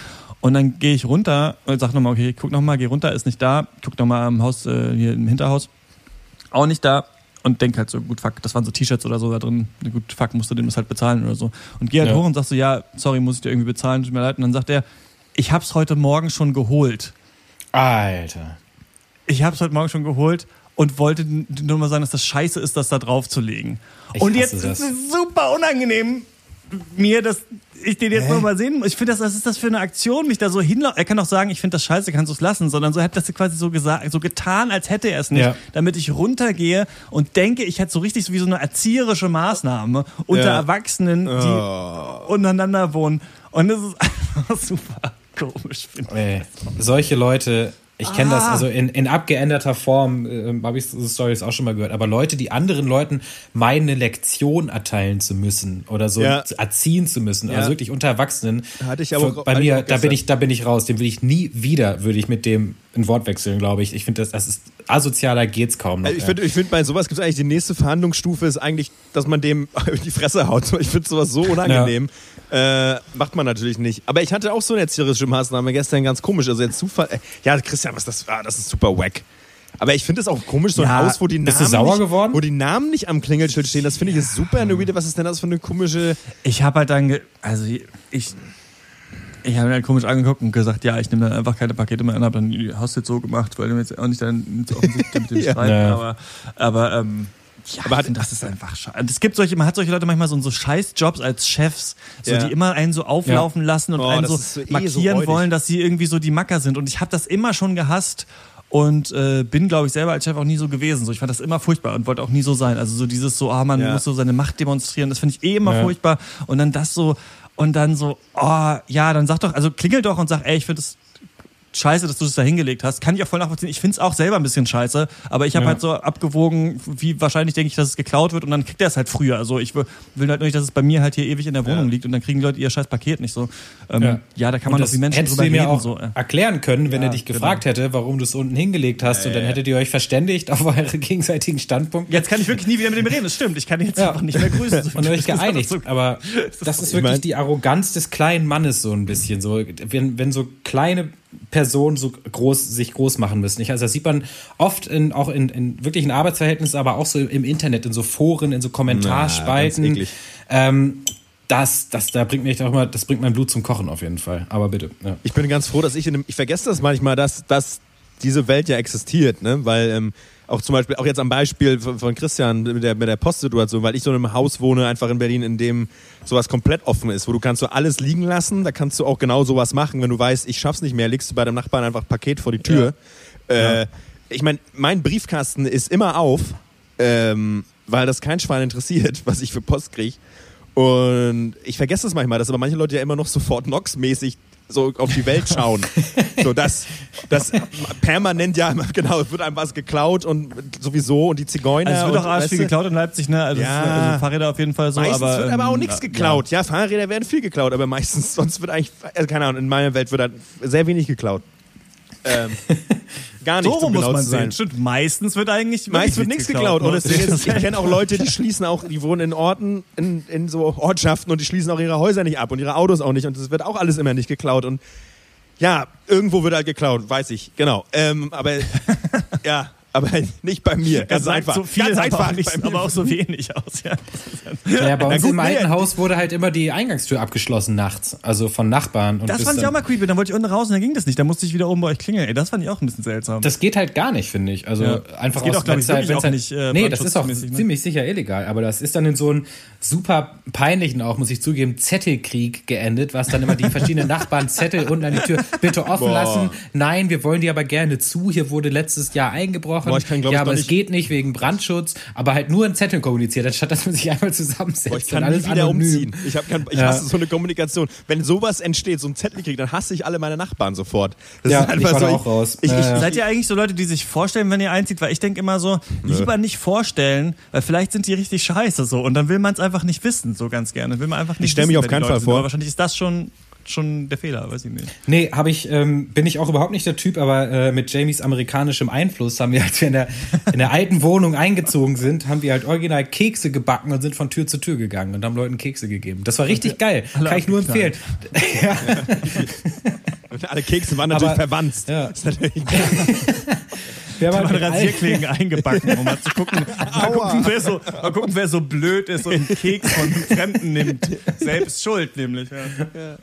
Und dann gehe ich runter und sag nochmal, okay, guck nochmal, geh runter, ist nicht da, guck nochmal am Haus, äh, hier im Hinterhaus, auch nicht da. Und denk halt so, gut, fuck, das waren so T-Shirts oder so da drin. Gut, fuck, musst du dem das halt bezahlen oder so. Und geh halt Ja. hoch und sagst so, ja, sorry, muss ich dir irgendwie bezahlen, tut mir leid. Und dann sagt er, ich hab's heute Morgen schon geholt. Alter. Ich hab's heute Morgen schon geholt und wollte nur mal sagen, dass das scheiße ist, das da drauf zu legen. Ich und hasse jetzt das. ist es super unangenehm, mir das, ich den jetzt noch mal sehen muss. Ich finde, das, was ist das für eine Aktion, mich da so hinlaufen? Er kann doch sagen, ich finde das scheiße, kannst du es lassen, sondern so hat das quasi so gesagt, so getan, als hätte er es nicht, Ja. damit ich runtergehe und denke, ich hätte so richtig so wie so eine erzieherische Maßnahme unter Ja. Erwachsenen, die Oh. untereinander wohnen. Und das ist einfach super komisch, finde ich. Ey, solche Leute, ich kenne das, Ah. also in, in abgeänderter Form äh, habe ich so Stories auch schon mal gehört, aber Leute, die anderen Leuten meine Lektion erteilen zu müssen oder so Ja. erziehen zu müssen, Ja. also wirklich unter Erwachsenen. Hatte ich aber Für- bei mir, da bin ich, da bin ich raus. Den will ich nie wieder, würde ich mit dem ein Wort wechseln, glaube ich. Ich finde, das, das ist asozialer geht's kaum noch. Also ich ja. finde, ich find, bei sowas gibt es eigentlich die nächste Verhandlungsstufe ist eigentlich, dass man dem in die Fresse haut. Ich finde sowas so unangenehm. Äh, macht man natürlich nicht. Aber ich hatte auch so eine erzieherische Maßnahme gestern ganz komisch. Also jetzt Zufall. Äh, ja, Christian, was ist das? Ah, das ist super wack. Aber ich finde es auch komisch, so ein Ja, Haus, wo die bist Namen du sauer nicht, geworden? wo die Namen nicht am Klingelschild stehen, das finde ich ist super eine weirde. Was ist denn das für eine komische? Ich habe halt dann, also ich, ich habe ihn halt komisch angeguckt und gesagt, ja, ich nehme dann einfach keine Pakete mehr an, habe dann die Haus jetzt so gemacht, weil du jetzt auch nicht dann offensichtlich mit dem Ja. Streiten, Ja. aber, aber ähm, ja, Aber hat- das ist einfach scheiße. Es gibt solche, man hat solche Leute manchmal so, so Scheißjobs als Chefs, so, Ja. die immer einen so auflaufen lassen und Oh, einen so, so eh so markieren räudig. wollen, dass sie irgendwie so die Macker sind. Und ich habe das immer schon gehasst und äh, bin, glaube ich, selber als Chef auch nie so gewesen. So, ich fand das immer furchtbar und wollte auch nie so sein. Also so dieses so, ah, man Ja. muss so seine Macht demonstrieren, das finde ich eh immer Ja. furchtbar. Und dann das so, und dann so, oh, ja, dann sag doch, also klingel doch und sag, ey, ich finde das scheiße, dass du das da hingelegt hast. Kann ich auch voll nachvollziehen. Ich finde es auch selber ein bisschen scheiße, aber ich habe Ja. halt so abgewogen, wie wahrscheinlich denke ich, dass es geklaut wird und dann kriegt er es halt früher. Also ich will halt nur nicht, dass es bei mir halt hier ewig in der Wohnung Ja. liegt und dann kriegen die Leute ihr scheiß Paket nicht so. Ähm, ja. da kann man doch das wie Menschen drüber reden. auch so. erklären können, wenn Ja, er dich genau. gefragt hätte, warum du es unten hingelegt hast. und dann hättet ihr euch verständigt auf eure gegenseitigen Standpunkte. Jetzt kann ich wirklich nie wieder mit dem reden, das stimmt. Ich kann ihn jetzt Ja. einfach nicht mehr grüßen. So, und euch geeinigt. so- Aber das ist Ich wirklich mein- die Arroganz des kleinen Mannes so ein bisschen. So, wenn, wenn so kleine Personen so groß, sich groß machen müssen. Ich, also das sieht man oft in, auch in, in wirklichen Arbeitsverhältnissen, aber auch so im Internet, in so Foren, in so Kommentarspalten. Na, ähm, das, das, da bringt mich auch immer, das bringt mein Blut zum Kochen auf jeden Fall. Aber bitte. Ja. Ich bin ganz froh, dass ich in dem, ich vergesse das manchmal, dass, dass diese Welt ja existiert, ne? Weil ähm, auch zum Beispiel, auch jetzt am Beispiel von, Christian mit der, mit der Postsituation, weil ich so in einem Haus wohne, einfach in Berlin, in dem sowas komplett offen ist, wo du kannst so alles liegen lassen, da kannst du auch genau sowas machen, wenn du weißt, ich schaff's nicht mehr, legst du bei deinem Nachbarn einfach ein Paket vor die Tür. Äh, Ich meine, mein Briefkasten ist immer auf, ähm, weil das kein Schwein interessiert, was ich für Post kriege. Und ich vergesse das manchmal, dass aber manche Leute ja immer noch so Fort Knox-mäßig so auf die Welt schauen. so, das, das permanent, ja, genau, es wird einem was geklaut und sowieso und die Zigeuner. Also es wird auch arsch weißt viel geklaut in Leipzig, ne? Also, Ja. ist, also Fahrräder auf jeden Fall so. Meistens aber, wird aber auch ähm, nichts ja. geklaut. Ja. Fahrräder werden viel geklaut, aber meistens, sonst wird eigentlich, also keine Ahnung, in meiner Welt wird halt sehr wenig geklaut. Ähm, gar So nichts, rum um muss genau man sein. sehen. Stimmt, meistens wird eigentlich Meist wird nichts geklaut. Und ne? das Ding ist, ich kenne auch Leute, die schließen auch, die wohnen in Orten, in, in so Ortschaften und die schließen auch ihre Häuser nicht ab und ihre Autos auch nicht. Und das wird auch alles immer nicht geklaut. Und ja, irgendwo wird halt geklaut, weiß ich, genau. Ähm, aber ja, aber nicht bei mir. Er Ganz sagt einfach. so viel, Ganz aber einfach. auch, nicht, bei mir. aber auch so wenig aus. Ja. Ja, bei uns gut, im nee, alten die- Haus wurde halt immer die Eingangstür abgeschlossen nachts. Also von Nachbarn. Und Das fand ich dann- auch mal creepy. Dann wollte ich unten raus und dann ging das nicht. Da musste ich wieder oben bei euch klingeln. Ey, das fand ich auch ein bisschen seltsam. Das geht halt gar nicht, finde ich. Also Ja. einfach Das geht aus auch, wenn's halt- wirklich wenn's auch halt- nicht, äh, Nee, das ist auch ne? ziemlich sicher illegal. Aber das ist dann in so einem super peinlichen auch, muss ich zugeben, Zettelkrieg geendet, was dann immer die verschiedenen Nachbarn Zettel unten an die Tür bitte offen Boah. lassen. Nein, wir wollen die aber gerne zu. Hier wurde letztes Jahr eingebrochen. Boah, ich kann, ja, ich, aber es nicht- geht nicht wegen Brandschutz, aber halt nur in Zetteln kommuniziert, anstatt dass man sich einmal zusammensetzt. Boah, ich kann und alles nie wieder anonym. umziehen. Ich, hab kein, ich Ja. hasse so eine Kommunikation. Wenn sowas entsteht, so ein Zettelkrieg, dann hasse ich alle meine Nachbarn sofort. Das Ja, ist einfach ich so, auch raus. Ich, ich, Ja. Seid ihr eigentlich so Leute, die sich vorstellen, wenn ihr einzieht? Weil ich denke immer so, lieber nicht vorstellen, weil vielleicht sind die richtig scheiße so und dann will man es einfach nicht wissen, so ganz gerne. Will man einfach nicht Ich stell mich wissen, auf keinen Fall vor. Aber wahrscheinlich ist das schon, schon der Fehler, weiß ich nicht. Nee, habe ich, ähm, bin ich auch überhaupt nicht der Typ, aber äh, mit Jamies amerikanischem Einfluss haben wir, als wir in der, in der alten Wohnung eingezogen sind, haben wir halt original Kekse gebacken und sind von Tür zu Tür gegangen und haben Leuten Kekse gegeben. Das war richtig geil. Kann ich nur empfehlen. ja. alle Kekse waren natürlich Aber- verwandt. Ja. Das ist natürlich Wir haben Man halt mit Rasierklingen eingebacken, um mal zu gucken, mal gucken, wer so, mal gucken, wer so blöd ist und einen Keks von Fremden nimmt. Selbst schuld nämlich. Ja.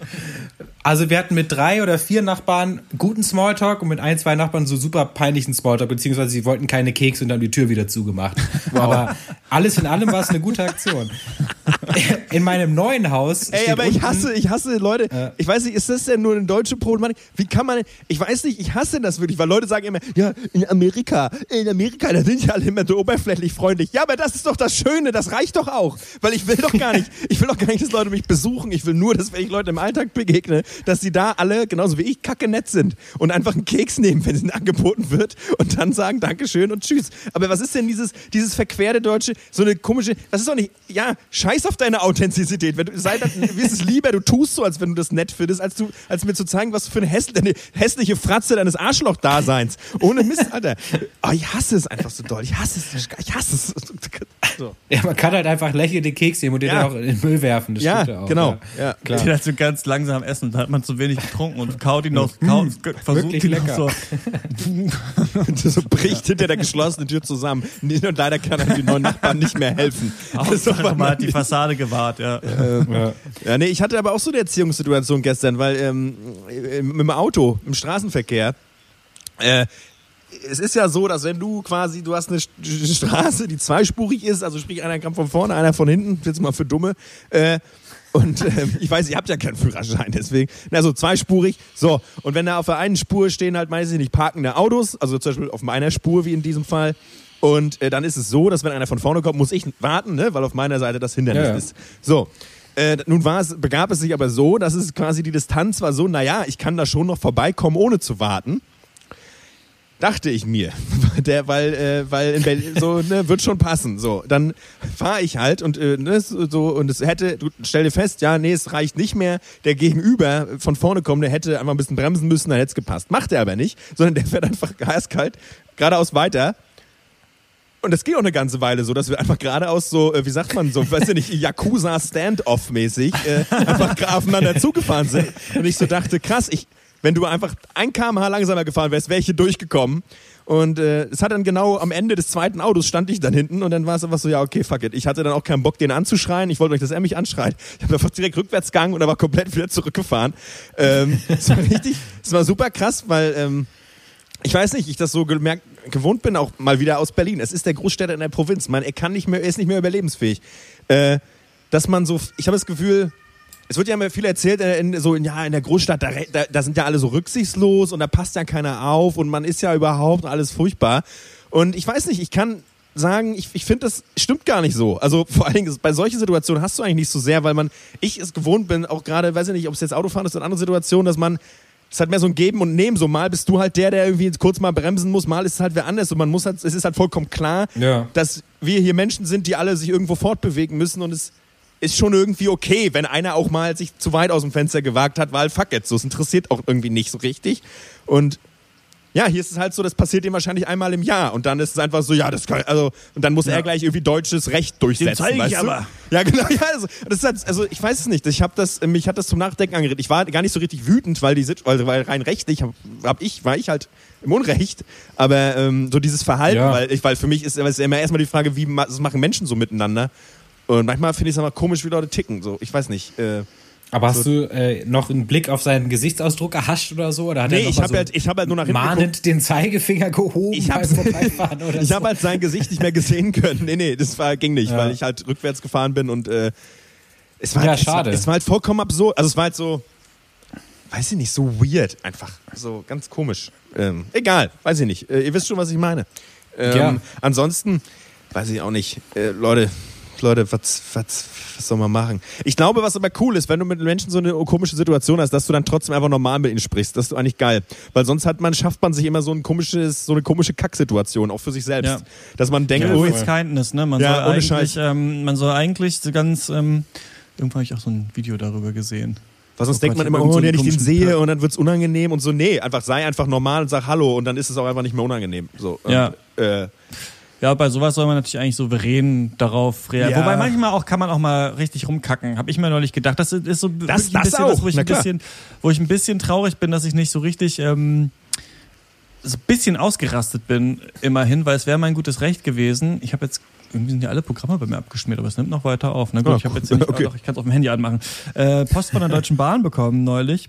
Also wir hatten mit drei oder vier Nachbarn guten Smalltalk und mit ein, zwei Nachbarn so super peinlichen Smalltalk, beziehungsweise sie wollten keine Kekse und haben die Tür wieder zugemacht. Aber alles in allem war es eine gute Aktion. In meinem neuen Haus. Ey, aber ich unten- hasse, ich hasse Leute. Ich weiß nicht, ist das denn nur eine deutsche Problematik? Wie kann man, ich weiß nicht, ich hasse das wirklich, weil Leute sagen immer, ja, in Amerika, in Amerika, da sind ja alle immer so oberflächlich freundlich. Ja, aber das ist doch das Schöne, das reicht doch auch. Weil ich will doch gar nicht, ich will doch gar nicht, dass Leute mich besuchen. Ich will nur, dass wenn ich Leute im Alltag begegne, dass sie da alle, genauso wie ich, kacke nett sind und einfach einen Keks nehmen, wenn es ihnen angeboten wird und dann sagen Dankeschön und Tschüss. Aber was ist denn dieses, dieses verquerte Deutsche, so eine komische, das ist doch nicht, ja, scheiß auf deine Authentizität. Wenn du, sei dann, mir ist es lieber, du tust so, als wenn du das nett findest, als, du, als mir zu zeigen, was für eine, häss, eine hässliche Fratze deines Arschloch-Daseins. Ohne Mist, Alter. Oh, ich hasse es einfach so doll. Ich hasse es. Ich hasse es. So. Ja, man kann halt einfach lächelnd den Keks nehmen und den Ja. dann auch in den Müll werfen. Das Ja, auch. genau. Ja. Klar. Die halt so ganz langsam essen. Hat man zu wenig getrunken und kaut ihn noch, kaut, versucht wirklich ihn noch lecker. so. Und so bricht hinter der geschlossenen Tür zusammen. Und leider kann er die neuen Nachbarn nicht mehr helfen. Hauptsache, man hat die Fassade gewahrt, ja. Ja. Ja, nee, ich hatte aber auch so eine Erziehungssituation gestern, weil ähm, im- mit dem Auto, im Straßenverkehr, äh, es ist ja so, dass wenn du quasi, du hast eine St- Straße, die zweispurig ist, also sprich einer kommt von vorne, einer von hinten, jetzt mal für Dumme, äh, und ähm, ich weiß, ihr habt ja keinen Führerschein, deswegen. Na, so zweispurig. So, und wenn da auf der einen Spur stehen halt meistens nicht parkende Autos, also zum Beispiel auf meiner Spur, wie in diesem Fall. Und äh, dann ist es so, dass wenn einer von vorne kommt, muss ich warten, ne? weil auf meiner Seite das Hindernis Ja, ja. ist. So. Äh, nun war es, begab es sich aber so, dass es quasi die Distanz war so, naja, ich kann da schon noch vorbeikommen, ohne zu warten. Dachte ich mir. Der, weil, äh, weil in Berlin so, ne, wird schon passen. So, dann fahre ich halt und äh, ne, so, und es hätte, du stell dir fest, ja, nee, es reicht nicht mehr. Der Gegenüber von vorne kommt, der hätte einfach ein bisschen bremsen müssen, dann hätte es gepasst. Macht er aber nicht, sondern der fährt einfach eiskalt geradeaus weiter. Und das ging auch eine ganze Weile so, dass wir einfach geradeaus so, äh, wie sagt man so, weiß ich nicht, Yakuza Standoff-mäßig äh, einfach aufeinander zugefahren sind. Und ich so dachte, krass, ich, wenn du einfach ein kmh langsamer gefahren wärst, wäre ich hier durchgekommen. Und äh, es hat dann genau am Ende des zweiten Autos stand ich dann hinten und dann war es einfach so, ja, okay, fuck it. Ich hatte dann auch keinen Bock, den anzuschreien. Ich wollte nicht, dass er mich anschreit. Ich habe einfach direkt rückwärts gegangen und er war komplett wieder zurückgefahren. Ähm, es war richtig, es war super krass, weil ähm, ich weiß nicht, ich das so gemerkt, gewohnt bin, auch mal wieder aus Berlin. Es ist der Großstädter in der Provinz. Man, er kann nicht mehr, er ist nicht mehr überlebensfähig. Äh, dass man so, ich habe das Gefühl, es wird ja immer viel erzählt, äh, in, so in, ja, in der Großstadt, da, da, da sind ja alle so rücksichtslos und da passt ja keiner auf und man ist ja überhaupt alles furchtbar. Und ich weiß nicht, ich kann sagen, ich, ich finde, das stimmt gar nicht so. Also vor allen Dingen, bei solchen Situationen hast du eigentlich nicht so sehr, weil man, ich es gewohnt bin, auch gerade, weiß ich nicht, ob es jetzt Autofahren ist oder andere Situationen, dass man, es hat mehr so ein Geben und Nehmen. So mal bist du halt der, der irgendwie kurz mal bremsen muss, mal ist es halt wer anders. Und man muss halt, es ist halt vollkommen klar, Ja. dass wir hier Menschen sind, die alle sich irgendwo fortbewegen müssen und es ist schon irgendwie okay, wenn einer auch mal sich zu weit aus dem Fenster gewagt hat, weil fuck it, so es interessiert auch irgendwie nicht so richtig. Und ja, hier ist es halt so, das passiert ihm wahrscheinlich einmal im Jahr und dann ist es einfach so, ja, das kann, also und dann muss er gleich irgendwie deutsches Recht durchsetzen. ich weißt du? aber. Ja, genau, ja, also, das ist halt, also ich weiß es nicht, ich habe das, mich hat das zum Nachdenken angeregt. Ich war gar nicht so richtig wütend, weil die, Sit- weil, weil rein rechtlich hab, hab ich, war ich halt im Unrecht, aber ähm, so dieses Verhalten, Ja. weil ich, weil für mich ist, ist immer erstmal die Frage, wie ma- machen Menschen so miteinander. Und manchmal finde ich es aber komisch, wie Leute ticken. So, ich weiß nicht. Äh, Aber hast du äh, noch einen Blick auf seinen Gesichtsausdruck erhascht oder so? Oder hat nee, er noch ich habe so halt, ich hab halt nur nach hinten geguckt. mahnend den Zeigefinger gehoben Ich hab- beim Vorbeifahren oder Ich so? habe halt sein Gesicht nicht mehr gesehen können. Nee, nee, das war, ging nicht, Ja. weil ich halt rückwärts gefahren bin und äh, es war Ja, halt, es schade. War, es war halt vollkommen absurd. Also es war halt so, weiß ich nicht, so weird einfach. So ganz komisch. Ähm, egal, weiß ich nicht. Äh, ihr wisst schon, was ich meine. Ähm, Ja. Ansonsten, weiß ich auch nicht. Äh, Leute, Leute, was, was, was soll man machen? Ich glaube, was aber cool ist, wenn du mit Menschen so eine komische Situation hast, dass du dann trotzdem einfach normal mit ihnen sprichst. Das ist eigentlich geil. Weil sonst hat man, schafft man sich immer so ein komisches, so eine komische Kacksituation, auch für sich selbst. Ja. Dass man denkt, Ja, oh, with kindness, ne? Man Ja, soll ohne eigentlich, Scheiß. ähm, man soll eigentlich so ganz, ähm, irgendwo habe ich auch so ein Video darüber gesehen. Weil sonst Oh denkt Gott, man immer, oh, wenn ich den sehe und dann wird's unangenehm und so. Nee, einfach sei einfach normal und sag Hallo und dann ist es auch einfach nicht mehr unangenehm. So, und, Ja. Äh, Ja, bei sowas soll man natürlich eigentlich souverän darauf reagieren. Ja. Wobei manchmal auch kann man auch mal richtig rumkacken. Habe ich mir neulich gedacht. Das ist so wirklich Das- ein das bisschen auch, was, wo ich na ein bisschen, wo ich ein bisschen traurig bin, dass ich nicht so richtig ähm, so ein bisschen ausgerastet bin, immerhin, weil es wäre mein gutes Recht gewesen. Ich habe jetzt irgendwie sind ja alle Programme bei mir abgeschmiert, aber es nimmt noch weiter auf. Na gut, Ah, ich habe jetzt nicht, okay. doch, ich kann es auf dem Handy anmachen. Äh, Post von der Deutschen Bahn bekommen neulich.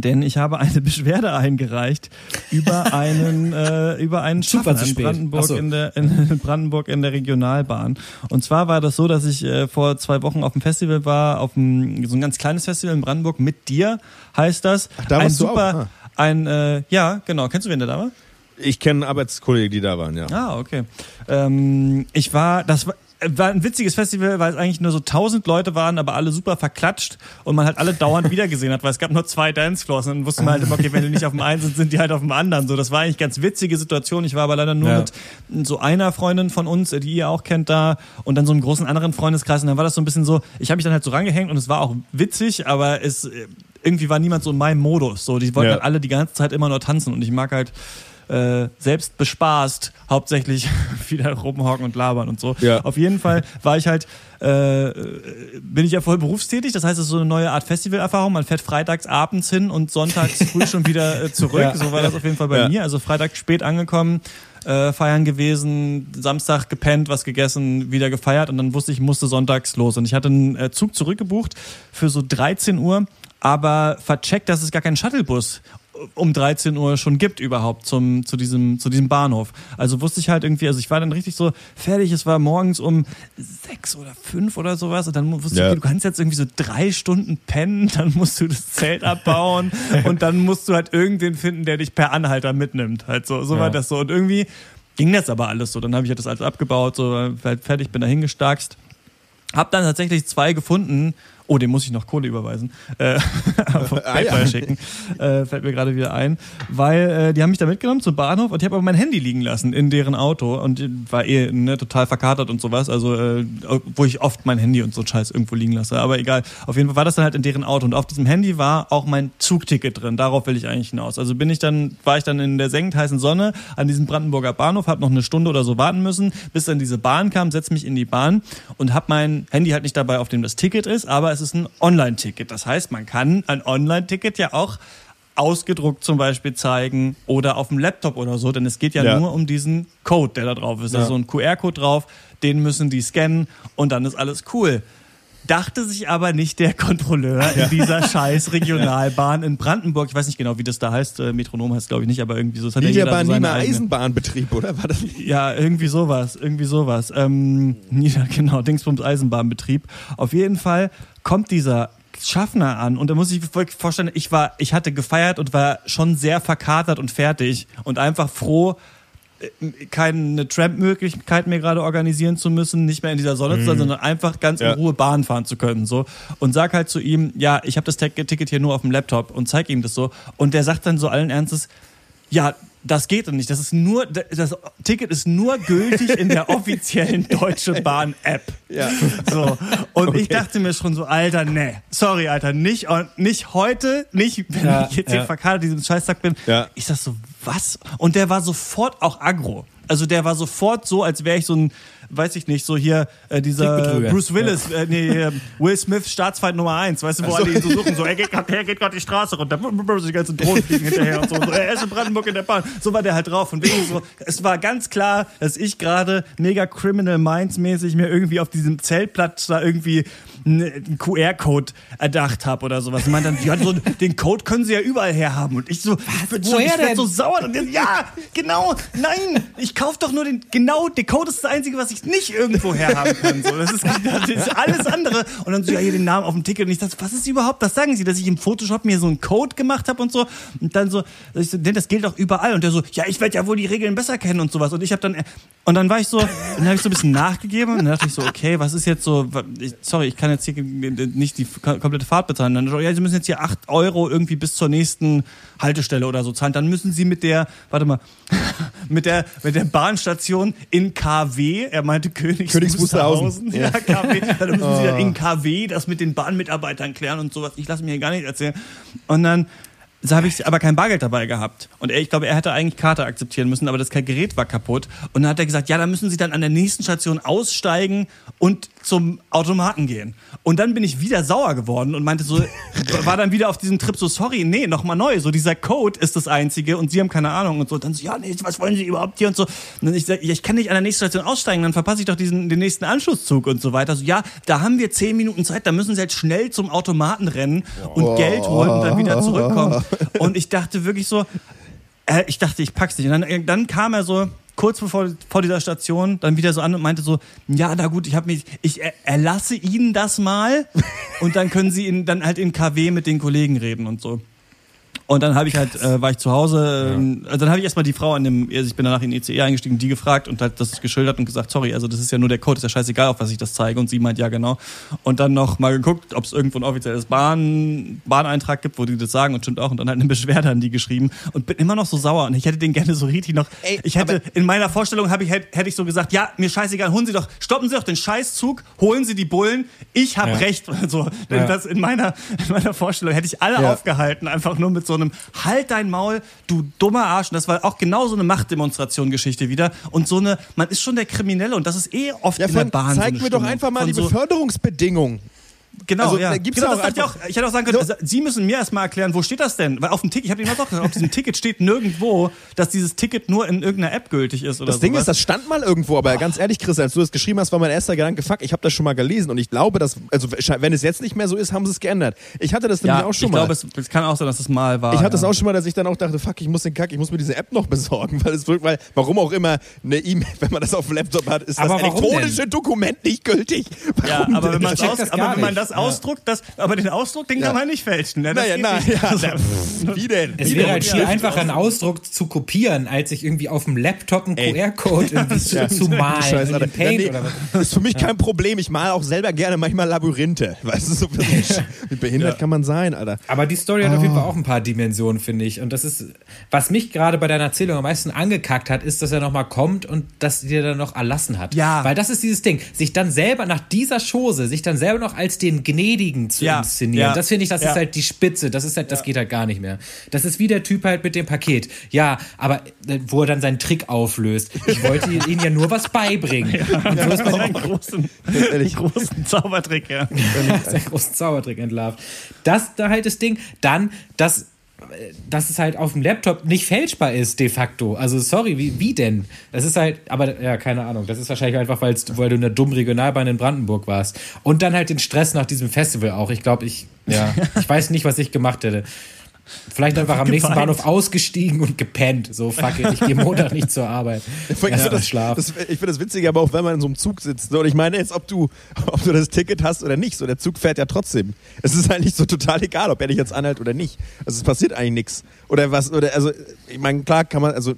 Denn ich habe eine Beschwerde eingereicht über einen äh, über einen zu in. Brandenburg Ach so. in der in Brandenburg in der Regionalbahn. Und zwar war das so, dass ich äh, vor zwei Wochen auf dem Festival war, auf einem, so ein ganz kleines Festival in Brandenburg mit dir heißt das. da ein warst du auch? super, Ah. ein äh, ja genau. Kennst du wen der da war? ich kenne Arbeitskollegen, die da waren, ja. Ah, okay. Ähm, ich war, das war, war ein witziges Festival, weil es eigentlich nur so tausend Leute waren, aber alle super verklatscht und man halt alle dauernd wiedergesehen hat, weil es gab nur zwei Dancefloors und dann wusste man halt immer, okay, wenn die nicht auf dem einen sind, sind die halt auf dem anderen. So, das war eigentlich ganz witzige Situation. Ich war aber leider nur Ja. mit so einer Freundin von uns, die ihr auch kennt, da und dann so einem großen anderen Freundeskreis und dann war das so ein bisschen so, ich habe mich dann halt so rangehängt und es war auch witzig, aber es äh, irgendwie war niemand so in meinem Modus. So, die wollten Ja. halt alle die ganze Zeit immer nur tanzen und ich mag halt äh, selbst bespaßt, hauptsächlich wieder rumhocken und labern und so. Ja. Auf jeden Fall war ich halt, äh, bin ich ja voll berufstätig. Das heißt, es ist so eine neue Art Festivalerfahrung. Man fährt freitags abends hin und sonntags früh schon wieder äh, zurück. Ja. So war das auf jeden Fall bei Ja. mir. Also Freitag spät angekommen, äh, feiern gewesen, Samstag gepennt, was gegessen, wieder gefeiert und dann wusste ich, ich musste sonntags los. Und ich hatte einen äh, Zug zurückgebucht für so 13 Uhr, aber vercheckt, dass es gar keinen Shuttlebus um 13 Uhr schon gibt überhaupt zum, zu, diesem, zu diesem Bahnhof. Also wusste ich halt irgendwie, also ich war dann richtig so fertig, es war morgens um sechs oder fünf oder sowas und dann wusste Ja. ich, okay, du kannst jetzt irgendwie so drei Stunden pennen, dann musst du das Zelt abbauen und dann musst du halt irgendwen finden, der dich per Anhalter mitnimmt. Halt so, so war Ja. das so. Und irgendwie ging das aber alles so. Dann habe ich halt das alles abgebaut, so war halt fertig, bin da hingestarkst. Hab dann tatsächlich zwei gefunden. Oh, dem muss ich noch Kohle überweisen. Äh, auf Ah, ja. Schicken. Äh, fällt mir gerade wieder ein. Weil äh, die haben mich da mitgenommen zum Bahnhof und ich habe aber mein Handy liegen lassen in deren Auto und war eh ne, total verkatert und sowas. Also, äh, wo ich oft mein Handy und so Scheiß irgendwo liegen lasse. Aber egal. Auf jeden Fall war das dann halt in deren Auto und auf diesem Handy war auch mein Zugticket drin. Darauf will ich eigentlich hinaus. Also bin ich dann, war ich dann in der sengend heißen Sonne an diesem Brandenburger Bahnhof, habe noch eine Stunde oder so warten müssen, bis dann diese Bahn kam, setz mich in die Bahn und habe mein Handy halt nicht dabei, auf dem das Ticket ist, aber es ist ein Online-Ticket. Das heißt, man kann ein Online-Ticket ja auch ausgedruckt zum Beispiel zeigen oder auf dem Laptop oder so, denn es geht ja, Ja. nur um diesen Code, der da drauf ist. Da ist so ein QR-Code drauf, den müssen die scannen und dann ist alles cool. Dachte sich aber nicht der Kontrolleur in dieser scheiß Regionalbahn in Brandenburg. Ich weiß nicht genau, wie das da heißt. Äh, Metronom heißt glaube ich nicht, aber irgendwie so. Ja Niederbahn, so eigene- Eisenbahnbetrieb, oder? War das? ja, irgendwie sowas, irgendwie sowas. Ähm, Nieder, genau, Dingsbums Eisenbahnbetrieb. Auf jeden Fall kommt dieser Schaffner an und da muss ich vorstellen, ich war, ich hatte gefeiert und war schon sehr verkatert und fertig und einfach froh, äh, keine Tramp-Möglichkeit mehr gerade organisieren zu müssen, nicht mehr in dieser Sonne zu sein, sondern einfach ganz Ja. in Ruhe Bahn fahren zu können. So. Und sag halt zu ihm, ja, ich habe das Tick- Ticket hier nur auf dem Laptop und zeig ihm das so. Und der sagt dann so allen Ernstes, ja, das geht doch nicht. Das ist nur, das Ticket ist nur gültig in der offiziellen Deutsche Bahn App. Ja. So. Und ich dachte mir schon so, Alter, nee, sorry, Alter, nicht, nicht heute, nicht, wenn Ja, ich jetzt hier ja. verkatert diesem Scheißtag bin. Ja. Ich sag so, was? Und der war sofort auch aggro. Also der war sofort so, als wäre ich so ein, weiß ich nicht, so hier äh, dieser. Bruce Willis, äh, nee, Will Smith Staatsfeind Nummer eins, weißt du, wo alle ihn so suchen, so er geht gerade geht grad die Straße runter, die ganzen Drohnen fliegen hinterher und so, so, er ist in Brandenburg in der Bahn. So war der halt drauf und so, es war ganz klar, dass ich gerade mega Criminal Minds mäßig mir irgendwie auf diesem Zeltplatz da irgendwie einen QR-Code erdacht habe oder sowas. Und meinte dann, ja, so, den Code können sie ja überall herhaben. Und ich so, ich werd so, ich werd so sauer. Und der, ja, genau, nein, ich kauf doch nur den, genau, der Code ist das Einzige, was ich nicht irgendwo herhaben kann. So, das, ist, das ist alles andere. Und dann so, ja, hier den Namen auf dem Ticket. Und ich dachte, was ist überhaupt, das sagen sie, dass ich im Photoshop mir so einen Code gemacht habe und so. Und dann so, ich so, das gilt auch überall. Und der so, ja, ich werde ja wohl die Regeln besser kennen und sowas. Und ich habe dann, und dann war ich so, dann habe ich so ein bisschen nachgegeben und dann dachte ich so, okay, was ist jetzt so, sorry, ich kann jetzt hier nicht die komplette Fahrt bezahlen. Dann ja, sie müssen jetzt hier 8 Euro irgendwie bis zur nächsten Haltestelle oder so zahlen. Dann müssen sie mit der, warte mal, mit der, mit der Bahnstation in KW, er meinte Königs Königs Wusterhausen. Wusterhausen. Ja, KW. Dann müssen sie dann in KW das mit den Bahnmitarbeitern klären und sowas. Ich lasse mir hier gar nicht erzählen. Und dann so habe ich aber kein Bargeld dabei gehabt. Und er, ich glaube, er hätte eigentlich Karte akzeptieren müssen, aber das Gerät war kaputt. Und dann hat er gesagt, ja, da müssen Sie dann an der nächsten Station aussteigen und zum Automaten gehen. Und dann bin ich wieder sauer geworden und meinte so, war dann wieder auf diesem Trip so, sorry, nee, nochmal neu. So dieser Code ist das Einzige und Sie haben keine Ahnung und so. Dann so, ja, nee, was wollen Sie überhaupt hier und so. Und dann ich sag, ja, ich kann nicht an der nächsten Station aussteigen, dann verpasse ich doch diesen, den nächsten Anschlusszug und so weiter. So, ja, da haben wir zehn Minuten Zeit, da müssen Sie halt schnell zum Automaten rennen und Geld holen und dann wieder zurückkommen. Und ich dachte wirklich so, äh, ich dachte, ich pack's nicht. Und dann, dann kam er so kurz bevor vor dieser Station dann wieder so an und meinte so, ja, na gut, ich habe mich, ich er, erlasse Ihnen das mal und dann können Sie in, dann halt in KW mit den Kollegen reden und so. Und dann habe ich halt, äh, war ich zu Hause, ähm, also dann habe ich erstmal die Frau an dem, also ich bin danach in den ECE eingestiegen, die gefragt und halt das geschildert und gesagt, sorry, also das ist ja nur der Code, ist ja scheißegal, auf was ich das zeige. Und sie meint, ja genau. Und dann noch mal geguckt, ob es irgendwo ein offizielles Bahn, Bahneintrag gibt, wo die das sagen und stimmt auch. Und dann halt eine Beschwerde an die geschrieben und bin immer noch so sauer und ich hätte den gerne so richtig noch, Ey, ich hätte, in meiner Vorstellung habe ich, hätte, hätte ich so gesagt, ja, mir scheißegal, holen Sie doch, stoppen Sie doch den Scheißzug, holen Sie die Bullen, ich habe Ja. recht. So, denn Ja. das in meiner, in meiner Vorstellung hätte ich alle Ja. aufgehalten, einfach nur mit so einem Halt dein Maul, du dummer Arsch. Und das war auch genau so eine Machtdemonstration-Geschichte wieder. Und so eine, man ist schon der Kriminelle und das ist eh oft Ja, in der Bahn. so zeig eine mir doch einfach mal Von die so, Beförderungsbedingungen. Genau, Also, ja. da gibt's genau, ja das auch ich, auch, ich hätte auch sagen können, So. Sie müssen mir erstmal erklären, wo steht das denn? Weil auf dem Ticket, ich habe Ihnen mal gesagt, auf diesem Ticket steht nirgendwo, dass dieses Ticket nur in irgendeiner App gültig ist oder Das Ding sowas. ist, das stand mal irgendwo, aber ganz ehrlich, Chris, als du das geschrieben hast, war mein erster Gedanke, fuck, ich habe das schon mal gelesen und ich glaube, dass, also wenn es jetzt nicht mehr so ist, haben sie es geändert. Ich hatte das nämlich ja, auch schon ich mal. glaube, es, es kann auch sein, dass es mal war. ich hatte das ja. auch schon mal, dass ich dann auch dachte, fuck, ich muss den Kack, ich muss mir diese App noch besorgen, weil es weil, warum auch immer, eine E-Mail, wenn man das auf dem Laptop hat, ist Aber das elektronische Dokument nicht gültig. Ja, Warum aber denn? wenn, man Ich das das ausdruckt, das, aber den Ausdruck, den Ja. kann man nicht fälschen. Ne? Naja, geht nein, nicht. ja, da, wie denn? Es Wie wäre halt viel einfacher, einen Ausdruck zu kopieren, als sich irgendwie auf dem Laptop einen QR-Code irgendwie zu, zu malen. Scheiße, in Alter. Paint Ja, oder was. Das ist für mich kein Problem. Ich male auch selber gerne manchmal Labyrinthe. Weißt du, so wie behindert kann man sein, Alter. Aber die Story hat auf jeden Fall auch ein paar Dimensionen, finde ich. Und das ist, was mich gerade bei deiner Erzählung am meisten angekackt hat, ist, dass er nochmal kommt und dass dir dann noch erlassen hat. Ja. Weil das ist dieses Ding, sich dann selber nach dieser Chose, sich dann selber noch als den Gnädigen zu Ja, inszenieren. ja, Das finde ich, das ja. ist halt die Spitze. Das ist halt, das geht halt gar nicht mehr. Das ist wie der Typ halt mit dem Paket. Ja, aber äh, wo er dann seinen Trick auflöst. Ich wollte ihnen ja nur was beibringen. Und so ist bei einen großen, einen großen Zaubertrick, ja. seinen großen Zaubertrick entlarvt. Das da halt das Ding. Dann, dass, dass es halt auf dem Laptop nicht fälschbar ist, de facto. Also, sorry, wie, wie denn? Das ist halt, aber ja, keine Ahnung. Das ist wahrscheinlich einfach, weil du in der dummen Regionalbahn in Brandenburg warst. Und dann halt den Stress nach diesem Festival auch. Ich glaube, ich, ja, ich weiß nicht, was ich gemacht hätte. Vielleicht einfach am nächsten Geweint. Bahnhof ausgestiegen und gepennt. So, fuck it, ich gehe Montag nicht zur Arbeit. Ich finde mal das, das, ich find das witzig, aber auch wenn man in so einem Zug sitzt. So, und ich meine jetzt, ob du, ob du das Ticket hast oder nicht. So, der Zug fährt ja trotzdem. Es ist eigentlich so total egal, ob er dich jetzt anhält oder nicht. Also es passiert eigentlich nichts. Oder was, oder also, ich meine, klar kann man, also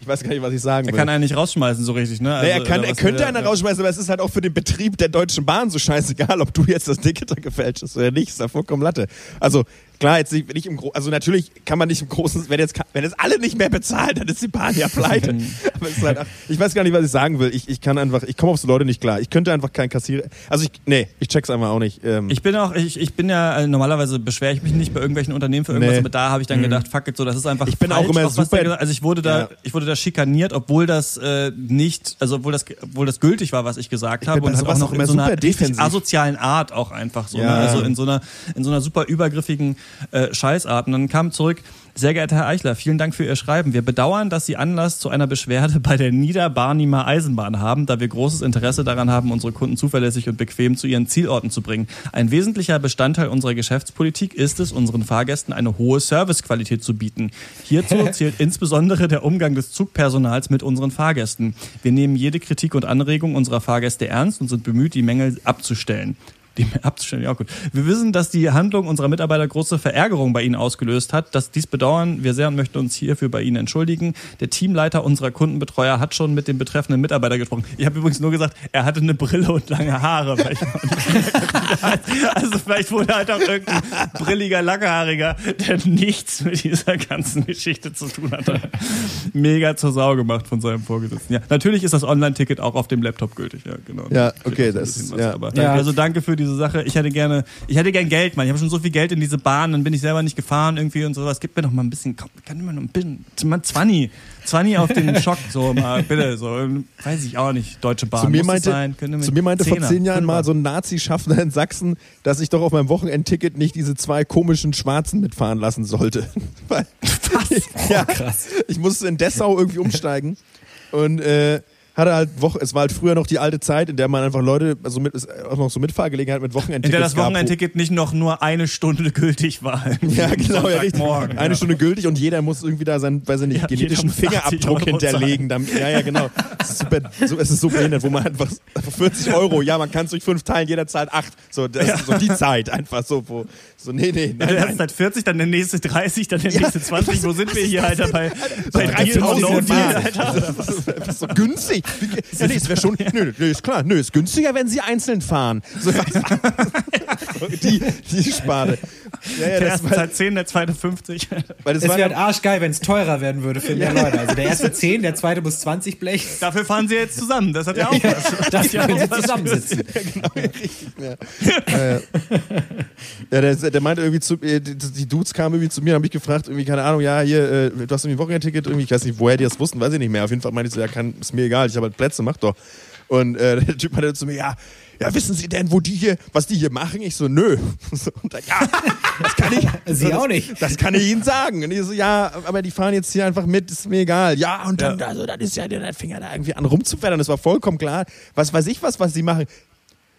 ich weiß gar nicht, was ich sagen Er will. kann einen nicht rausschmeißen, so richtig, ne? Nee, er, Also, kann, er könnte einen rausschmeißen, aber es ist halt auch für den Betrieb der Deutschen Bahn so scheißegal, ob du jetzt das Ticket da gefälscht hast oder nicht. Ist ja vollkommen Latte. Also klar, jetzt nicht, nicht im Gro also natürlich kann man nicht im Großen, wenn jetzt, wenn jetzt alle nicht mehr bezahlen, dann ist die Bahn ja pleite. aber es ist halt, ich weiß gar nicht, was ich sagen will. Ich, ich kann einfach, ich komme auf so Leute nicht klar. Ich könnte einfach kein Kassierer, also ich, nee, ich check's einfach auch nicht. Ähm, Ich bin auch, ich, ich bin ja, äh, normalerweise beschwere ich mich nicht bei irgendwelchen Unternehmen für irgendwas, Nee. aber da habe ich dann gedacht, fuck it, so, das ist einfach Ich bin auch falsch, immer was der super- gesagt- Also ich wurde da, Ja. ich wurde da schikaniert, obwohl das äh, nicht, also obwohl das, obwohl das gültig war, was ich gesagt habe und halt auch noch auch in immer so einer asozialen Art auch einfach so, Ja. ne? also in so einer, in so einer super übergriffigen äh, Scheißart. Und dann kam zurück, sehr geehrter Herr Eichler, vielen Dank für Ihr Schreiben. Wir bedauern, dass Sie Anlass zu einer Beschwerde bei der Niederbarnimer Eisenbahn haben, da wir großes Interesse daran haben, unsere Kunden zuverlässig und bequem zu ihren Zielorten zu bringen. Ein wesentlicher Bestandteil unserer Geschäftspolitik ist es, unseren Fahrgästen eine hohe Servicequalität zu bieten. Hierzu zählt insbesondere der Umgang des Zugpersonals mit unseren Fahrgästen. Wir nehmen jede Kritik und Anregung unserer Fahrgäste ernst und sind bemüht, die Mängel abzustellen. Die abzustellen, ja gut. Wir wissen, dass die Handlung unserer Mitarbeiter große Verärgerung bei Ihnen ausgelöst hat. Das, dies bedauern wir sehr und möchten uns hierfür bei Ihnen entschuldigen. Der Teamleiter unserer Kundenbetreuer hat schon mit dem betreffenden Mitarbeiter gesprochen. Ich habe übrigens nur gesagt, er hatte eine Brille und lange Haare. Weil ich also vielleicht wurde halt auch irgendein brilliger, langhaariger, der nichts mit dieser ganzen Geschichte zu tun hatte. Mega zur Sau gemacht von seinem Vorgesetzten. Ja, natürlich ist das Online-Ticket auch auf dem Laptop gültig. Ja, genau. Ja, okay, das- was, ja. Aber Ja. Also danke für diese Sache. Ich hätte gerne, ich hätte gern Geld, Mann. Ich habe schon so viel Geld in diese Bahn, dann bin ich selber nicht gefahren irgendwie und sowas. Gib mir doch mal ein bisschen, komm, kann mal noch ein bisschen, mal 20, 20 auf den Schock, so mal, bitte, so, weiß ich auch nicht, Deutsche Bahn. zu mir meinte, sein. Zu mir meinte vor zehn Jahren mal so ein Nazi-Schaffner in Sachsen, dass ich doch auf meinem Wochenendticket nicht diese zwei komischen Schwarzen mitfahren lassen sollte. Weil, ja, krass. Ich musste in Dessau irgendwie umsteigen und äh, hatte halt Woche, es war halt früher noch die alte Zeit, in der man einfach Leute, also mit, auch noch so Mitfahrgelegenheit mit in Wochenendtickets der das Wochenendticket nicht noch nur eine Stunde gültig war. Ja, genau, ja, richtig. Sonntagmorgen, Eine ja. Stunde gültig und jeder muss irgendwie da seinen, weiß ich nicht, Ja, genetischen jeder muss 80 Fingerabdruck hinterlegen. Damit, ja, ja, genau. Es ist, super, so, es ist so behindert, wo man einfach 40 Euro, ja, man kann es durch fünf teilen, jeder zahlt acht. So, das ist so die Zeit einfach so, wo, so, nee, nee, Der nein, erste nein. Seit 40, dann der nächste 30, dann der Ja, nächste 20. Wo sind wir hier, Alter? Bei, bei Deal or No Tausend Deal, Mark. Alter. Das ist, das ist so günstig. Ja, nee, es wäre schon, nö, nö, ist klar, nö, ist günstiger, wenn sie einzeln fahren. So, so, die, die Sparte. Ja, ja, der erste war- zahlt 10, der zweite 50. Weil das Es wäre halt arschgeil, wenn es teurer werden würde für mehr Leute. Also der erste 10, der zweite muss 20 Blech. Dafür fahren sie jetzt zusammen. Das hat ja auch was. Dafür können sie zusammensitzen. Ja, der, der meinte irgendwie zu äh, die, die Dudes kamen irgendwie zu mir, haben mich gefragt, irgendwie, keine Ahnung, ja, hier, äh, du hast irgendwie ein Wochenendticket, irgendwie, ich weiß nicht, woher die das wussten, weiß ich nicht mehr. Auf jeden Fall meinte ich so, ja, kann, ist mir egal, ich habe halt Plätze, mach doch. Und äh, der Typ meinte zu mir, ja, ja, wissen Sie denn, wo die hier, was die hier machen? Ich so, nö. So, und dann, ja, das kann ich. Sie so, auch das, nicht. Das kann ich Ihnen sagen. Und ich so, ja, aber die fahren jetzt hier einfach mit, ist mir egal. Ja, und dann, also, dann ist ja, dann fing er da irgendwie an rumzufällern. Das war vollkommen klar. Was weiß ich was, was sie machen.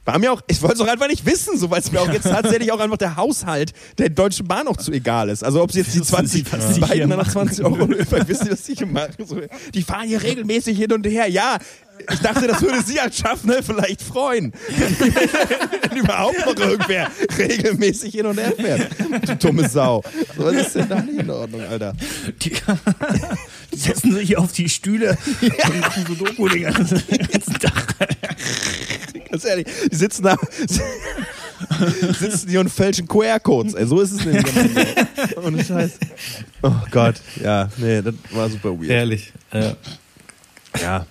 War mir auch, ich wollte es auch einfach nicht wissen, so weil es mir auch jetzt tatsächlich auch einfach der Haushalt der Deutschen Bahn auch zu egal ist. Also ob sie jetzt die Wissen Sie, 20, was die beiden machen? 20 Euro wissen was die hier machen? So, die fahren hier regelmäßig hin und her. Ja, ich dachte, das würde Sie als Schaffner vielleicht freuen. Wenn überhaupt noch irgendwer regelmäßig hin und her fährt. Du dumme Sau. So, was ist denn da nicht in Ordnung, Alter? Die, die setzen sich auf die Stühle und machen so Dopo-Dinger den ganzen Tag. Ganz ehrlich, die sitzen da, sitzen hier und fälschen QR-Codes. Ey, so ist es nämlich. Ohne Scheiß. Oh Gott, ja, nee, das war super weird. Ehrlich. Ja. Ja.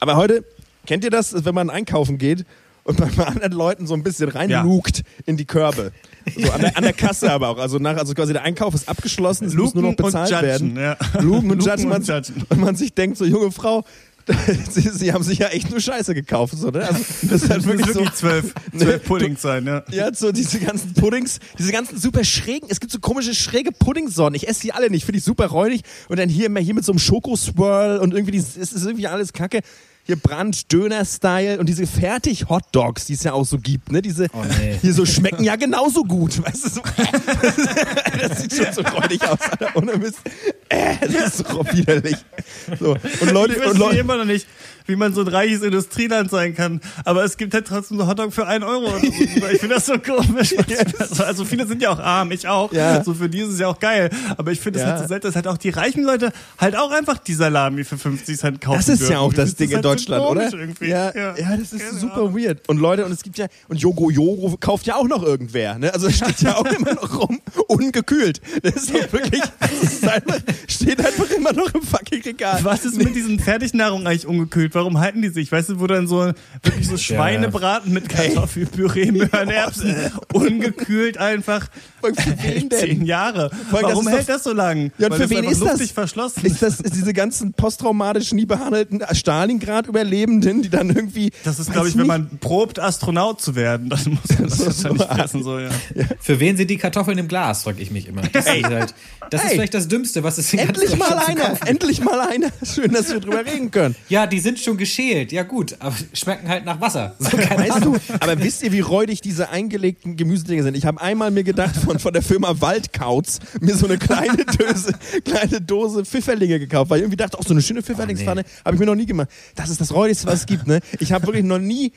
Aber heute, kennt ihr das, wenn man einkaufen geht und man bei anderen Leuten so ein bisschen reinlugt in die Körbe? So an der, an der Kasse aber auch. Also, nach, also quasi der Einkauf ist abgeschlossen, es muss nur noch Luken und bezahlt judgen, werden. ja. Lugen und Luken judgen. Man, und judgen. und man sich denkt, so junge Frau, sie, sie haben sich ja echt nur Scheiße gekauft. So, ne? also, das ist halt wirklich wirklich so. zwölf, zwölf Puddings sein, ja. Ja, so diese ganzen Puddings, diese ganzen super schrägen, es gibt so komische schräge Puddingsorten. Ich esse die alle nicht, finde ich super räudig. Und dann hier immer hier mit so einem Schokoswirl und irgendwie, die, es ist irgendwie alles kacke. Hier Brand, Döner-Style und diese Fertig-Hotdogs, die es ja auch so gibt, ne? Diese Oh, nee. hier so schmecken ja genauso gut. Weißt du, so, das sieht schon so räudig aus, Alter. Ohne Mist. Äh, das ist so widerlich. So. Und Leute, Ich und Leute, immer noch nicht, wie man so ein reiches Industrieland sein kann. Aber es gibt halt trotzdem so Hotdog für einen Euro. So. Ich finde das so komisch. Also, also viele sind ja auch arm, ich auch. Ja. So für die ist es ja auch geil. Aber ich finde es Ja. halt so selten, dass halt auch die reichen Leute halt auch einfach die Salami für 50 Cent kaufen Das ist dürfen. ja auch das find Ding in halt Deutschland, oder? irgendwie. Ja, ja. das ist super weird. Und Leute, und es gibt ja, und Yogo Yogo kauft ja auch noch irgendwer, ne? Also es steht ja auch immer noch rum, ungekühlt. Das ist doch wirklich, das ist einfach, steht einfach immer noch im fucking Regal. Was ist mit diesen Fertignahrungen eigentlich ungekühlt? Warum halten die sich? Weißt du, wo dann so wirklich so Schweinebraten mit Kartoffelpüree, Möhrenerbsen, ungekühlt einfach Für wen denn? zehn Jahre. Das Warum ist hält das so lang? Ja, und Weil für das wen ist das? verschlossen. Ist das ist diese ganzen posttraumatisch nie behandelten Stalingrad-Überlebenden, die dann irgendwie. das ist, glaube ich, wenn nicht, man probt, Astronaut zu werden, dann muss man das So- wahrscheinlich so fressen. So, ja. Für wen sind die Kartoffeln im Glas, frage ich mich immer. Das, ist, halt, das ist vielleicht das Dümmste, was es in Endlich mal einer! Endlich mal einer! Schön, dass wir drüber reden können. Ja, die sind schon geschält. Ja gut, aber schmecken halt nach Wasser. So, Weißt du, aber wisst ihr, wie räudig diese eingelegten Gemüsedinger sind? Ich habe einmal mir gedacht, von, von der Firma Waldkauz, mir so eine kleine Dose, kleine Dose Pfifferlinge gekauft, weil ich irgendwie dachte, auch so eine schöne Pfifferlingspfanne habe ich mir noch nie gemacht. Das ist das räudigste, was es gibt, ne? Ich habe wirklich noch nie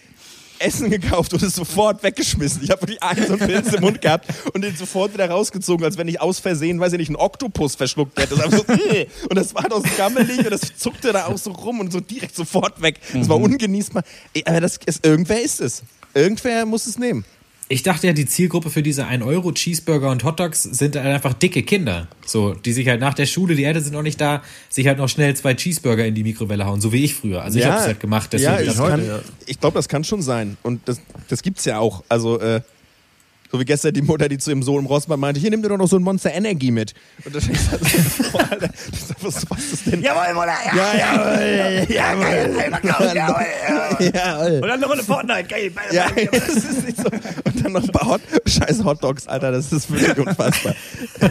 Essen gekauft und es sofort weggeschmissen. Ich habe wirklich einen so einen Pilz im Mund gehabt und den sofort wieder rausgezogen, als wenn ich aus Versehen, weiß ich nicht, einen Oktopus verschluckt hätte. Das so, äh, und das war doch so gammelig und das zuckte da auch so rum und so direkt sofort weg. Das war ungenießbar. Ey, Aber das ist, irgendwer ist es. Irgendwer muss es nehmen. Ich dachte ja, die Zielgruppe für diese 1-Euro-Cheeseburger und Hotdogs sind halt einfach dicke Kinder. So, die sich halt nach der Schule, die Eltern sind noch nicht da, sich halt noch schnell zwei Cheeseburger in die Mikrowelle hauen, so wie ich früher. Also ich habe es halt gemacht, deswegen ja, ich, ja. ich glaube, das kann schon sein. Und das, das gibt's ja auch. Also, äh, so wie gestern die Mutter, die zu ihrem Sohn im Rossmann meinte, hier nimm dir doch noch so ein Monster Energy mit. Und da denkst du was, was ist das denn? Jawohl, Mutter, ja. Ja, jawohl, jawohl. Jawohl. Jawohl. Und dann eine Runde Fortnite, geil. Ja, das ist nicht so. Und dann noch ein paar Hot, scheiß Hotdogs, Alter, das ist wirklich unfassbar.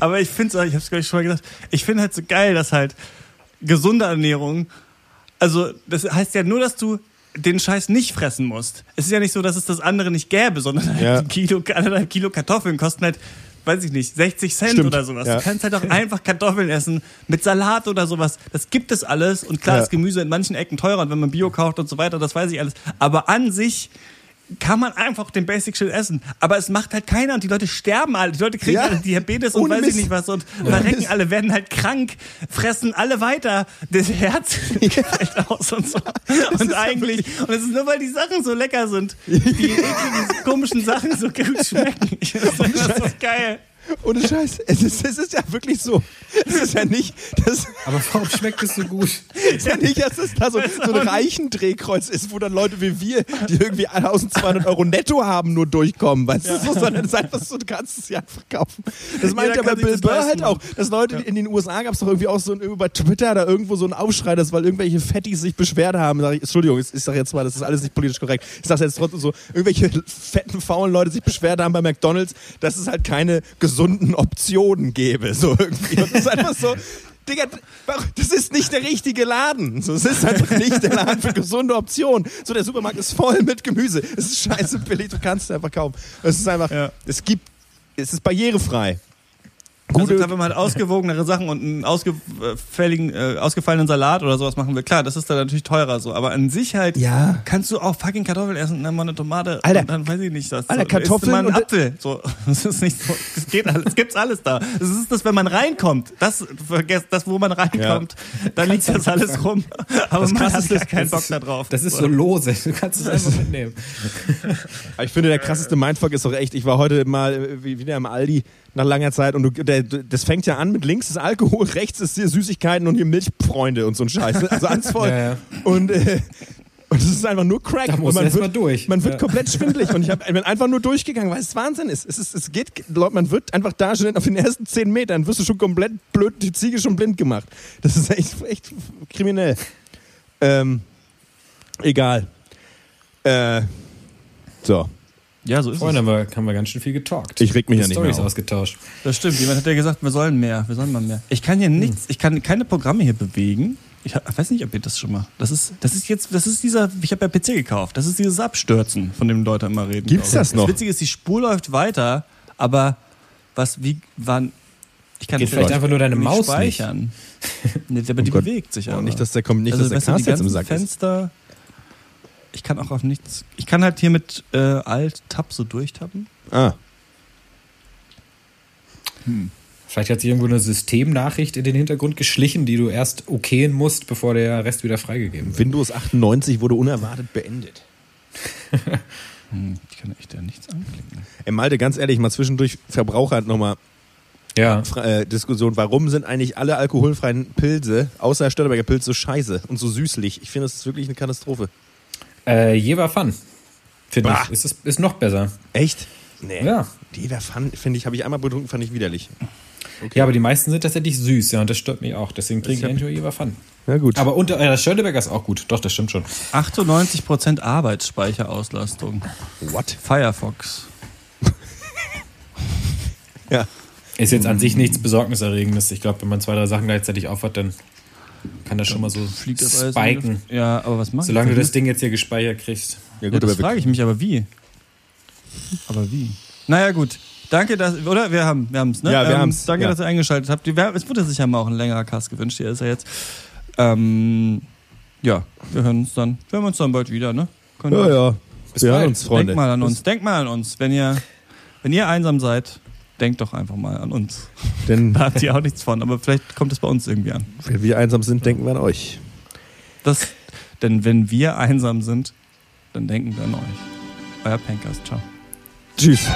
Aber ich finde es, ich habe es gleich schon mal gesagt, ich finde halt so geil, dass halt gesunde Ernährung, also das heißt ja nur, dass du den Scheiß nicht fressen musst. Es ist ja nicht so, dass es das andere nicht gäbe, sondern halt Ja. ein Kilo, anderthalb Kilo Kartoffeln kosten halt, weiß ich nicht, 60 Cent Stimmt, oder sowas. ja. Du kannst halt auch einfach Kartoffeln essen mit Salat oder sowas. Das gibt es alles. Und klar Ja. ist Gemüse in manchen Ecken teurer und wenn man Bio kauft und so weiter, das weiß ich alles. Aber an sich kann man einfach den Basic Shit essen. Aber es macht halt keiner und die Leute sterben alle. Die Leute kriegen Ja. alle Diabetes und Ohne weiß Mist. ich nicht was und verrecken alle, werden halt krank, fressen alle weiter. Das Herz fällt aus und so. Und eigentlich, und es ist nur, weil die Sachen so lecker sind. Die ekligen, komischen Sachen so gut schmecken. Ich finde das so geil. Ohne Scheiß. Es ist, es ist ja wirklich so. Es ist ja nicht, das Aber warum schmeckt es so gut? ist ja nicht, dass es da so, so ein Reichendrehkreuz ist, wo dann Leute wie wir, die irgendwie 1200 Euro netto haben, nur durchkommen. Weißt du, so, sondern es ist einfach so, du kannst es ja einfach kaufen. Das meint ja bei Bill Burr halt auch. Dass Leute in den USA gab es doch irgendwie auch so ein, bei Twitter da irgendwo so ein Aufschrei, dass weil irgendwelche Fettis sich beschwert haben. Sag ich, Entschuldigung, ich, ich sag jetzt mal, das ist alles nicht politisch korrekt. Ich sag jetzt trotzdem so, irgendwelche fetten, faulen Leute sich beschwert haben bei McDonalds, dass es halt keine gesunden Optionen gäbe. So irgendwie. Und das ist einfach so. Digga, das ist nicht der richtige Laden. So, es ist einfach nicht der Laden für gesunde Optionen. So, der Supermarkt ist voll mit Gemüse. Es ist scheiße billig, du kannst es einfach kaufen. Es ist einfach, Ja. es gibt, es ist barrierefrei. Also Gute, klar, wenn man halt ausgewogenere Sachen und einen ausgefälligen, äh, ausgefallenen Salat oder sowas machen will, klar, das ist dann natürlich teurer so. Aber an sich halt Ja. kannst du auch fucking Kartoffeln essen und dann mal eine Tomate Alter. und dann weiß ich nicht, das Alter, so, Kartoffeln mal einen und- Apfel. So, das ist nicht so, das geht alles, es gibt's alles da. Das ist das, wenn man reinkommt. Das vergesst, das, wo man reinkommt, dann liegt das alles rum. Aber man hat gar keinen das Bock da drauf. Das ist so lose. Du kannst es einfach mitnehmen. ich finde, der krasseste Mindfuck ist doch echt, ich war heute mal äh, wie- wieder im Aldi nach langer Zeit und du, der, das fängt ja an mit links ist Alkohol, rechts ist hier Süßigkeiten und hier Milchfreunde und so ein Scheiß. Also alles voll. Ja, ja. Und, äh, und es ist einfach nur Crack. Da du man wird, durch. Man wird Ja. komplett schwindelig und ich, hab, ich bin einfach nur durchgegangen, weil es Wahnsinn ist. Es, ist, es geht, Leute, man wird einfach da schon auf den ersten zehn Metern, wirst du schon komplett blöd, die Ziege schon blind gemacht. Das ist echt, echt kriminell. Ähm, egal. Äh, so. Ja, so ist Vorhin es. haben wir, haben wir ganz schön viel getalkt. Ich reg mich ja nicht Stories mehr auf. ausgetauscht. Das stimmt. Jemand hat ja gesagt, wir sollen mehr, wir sollen mal mehr. Ich kann hier nichts, ich kann keine Programme hier bewegen. Ich weiß nicht, ob ihr das schon mal. Das ist, das ist jetzt, das ist dieser, ich habe ja PC gekauft. Das ist dieses Abstürzen, von dem Leute immer reden. Gibt's das noch? Das Witzige ist, die Spur läuft weiter, aber was, wie, wann, ich kann Geht das vielleicht nicht- einfach nur deine nicht Maus speichern. nee, aber die Gott. bewegt sich Oh, aber. nicht, dass der kommt, nicht, also, dass der Cast jetzt im Sack ist. Ich kann auch auf nichts. Ich kann halt hier mit äh, Alt-Tab so durchtappen. Ah. Vielleicht hat sich irgendwo eine Systemnachricht in den Hintergrund geschlichen, die du erst okayen musst, bevor der Rest wieder freigegeben wird. Windows 98 wurde unerwartet beendet. Hm, ich kann echt ja nichts anklicken. Ey, Malte, ganz ehrlich, mal zwischendurch Verbraucher nochmal Ja. äh, Diskussion. Warum sind eigentlich alle alkoholfreien Pilze, außer Störteberger Pilz, so scheiße und so süßlich? Ich finde, das ist wirklich eine Katastrophe. Äh, Jever Fun. Finde ich. Ist, ist, ist noch besser. Echt? Nee. Ja. Die da fand, finde ich, habe ich einmal betrunken, fand ich widerlich. Ja, aber die meisten sind tatsächlich süß, ja, und das stört mich auch. Deswegen trinke ich eigentlich nur Jever Fun. Ja, gut. Aber unter, äh, das Störteberger ist auch gut. Doch, das stimmt schon. 98% Arbeitsspeicherauslastung. What? Firefox. Ja. Ist jetzt an sich nichts Besorgniserregendes. Ich glaube, wenn man zwei, drei Sachen gleichzeitig aufhat, dann kann das schon mal so Fliegt das spiken. Ja, aber was machen Solange du das Ding jetzt hier gespeichert kriegst. Ja, Ja, gut, das aber wir- frage ich mich, aber wie? Aber wie? Naja, gut. Danke, dass, oder? Wir haben wir haben's, ne? Ja, wir haben's, Danke, ja. dass ihr eingeschaltet habt. Es wurde sich ja mal auch ein längerer Cast gewünscht. Hier ist er jetzt. Ähm, ja, wir hören uns dann. Wir hören uns dann bald wieder, ne? Könnt ihr- ja, ja. Bis wir hören bald. uns, Freunde. Denkt mal an uns. Denkt mal an uns. Wenn ihr, wenn ihr einsam seid, denkt doch einfach mal an uns. Denn Da habt ihr auch nichts von, aber vielleicht kommt es bei uns irgendwie an. wenn wir einsam sind, denken wir an euch. Das, denn wenn wir einsam sind, dann denken wir an euch. Euer Pencast. Ciao. Tschüss.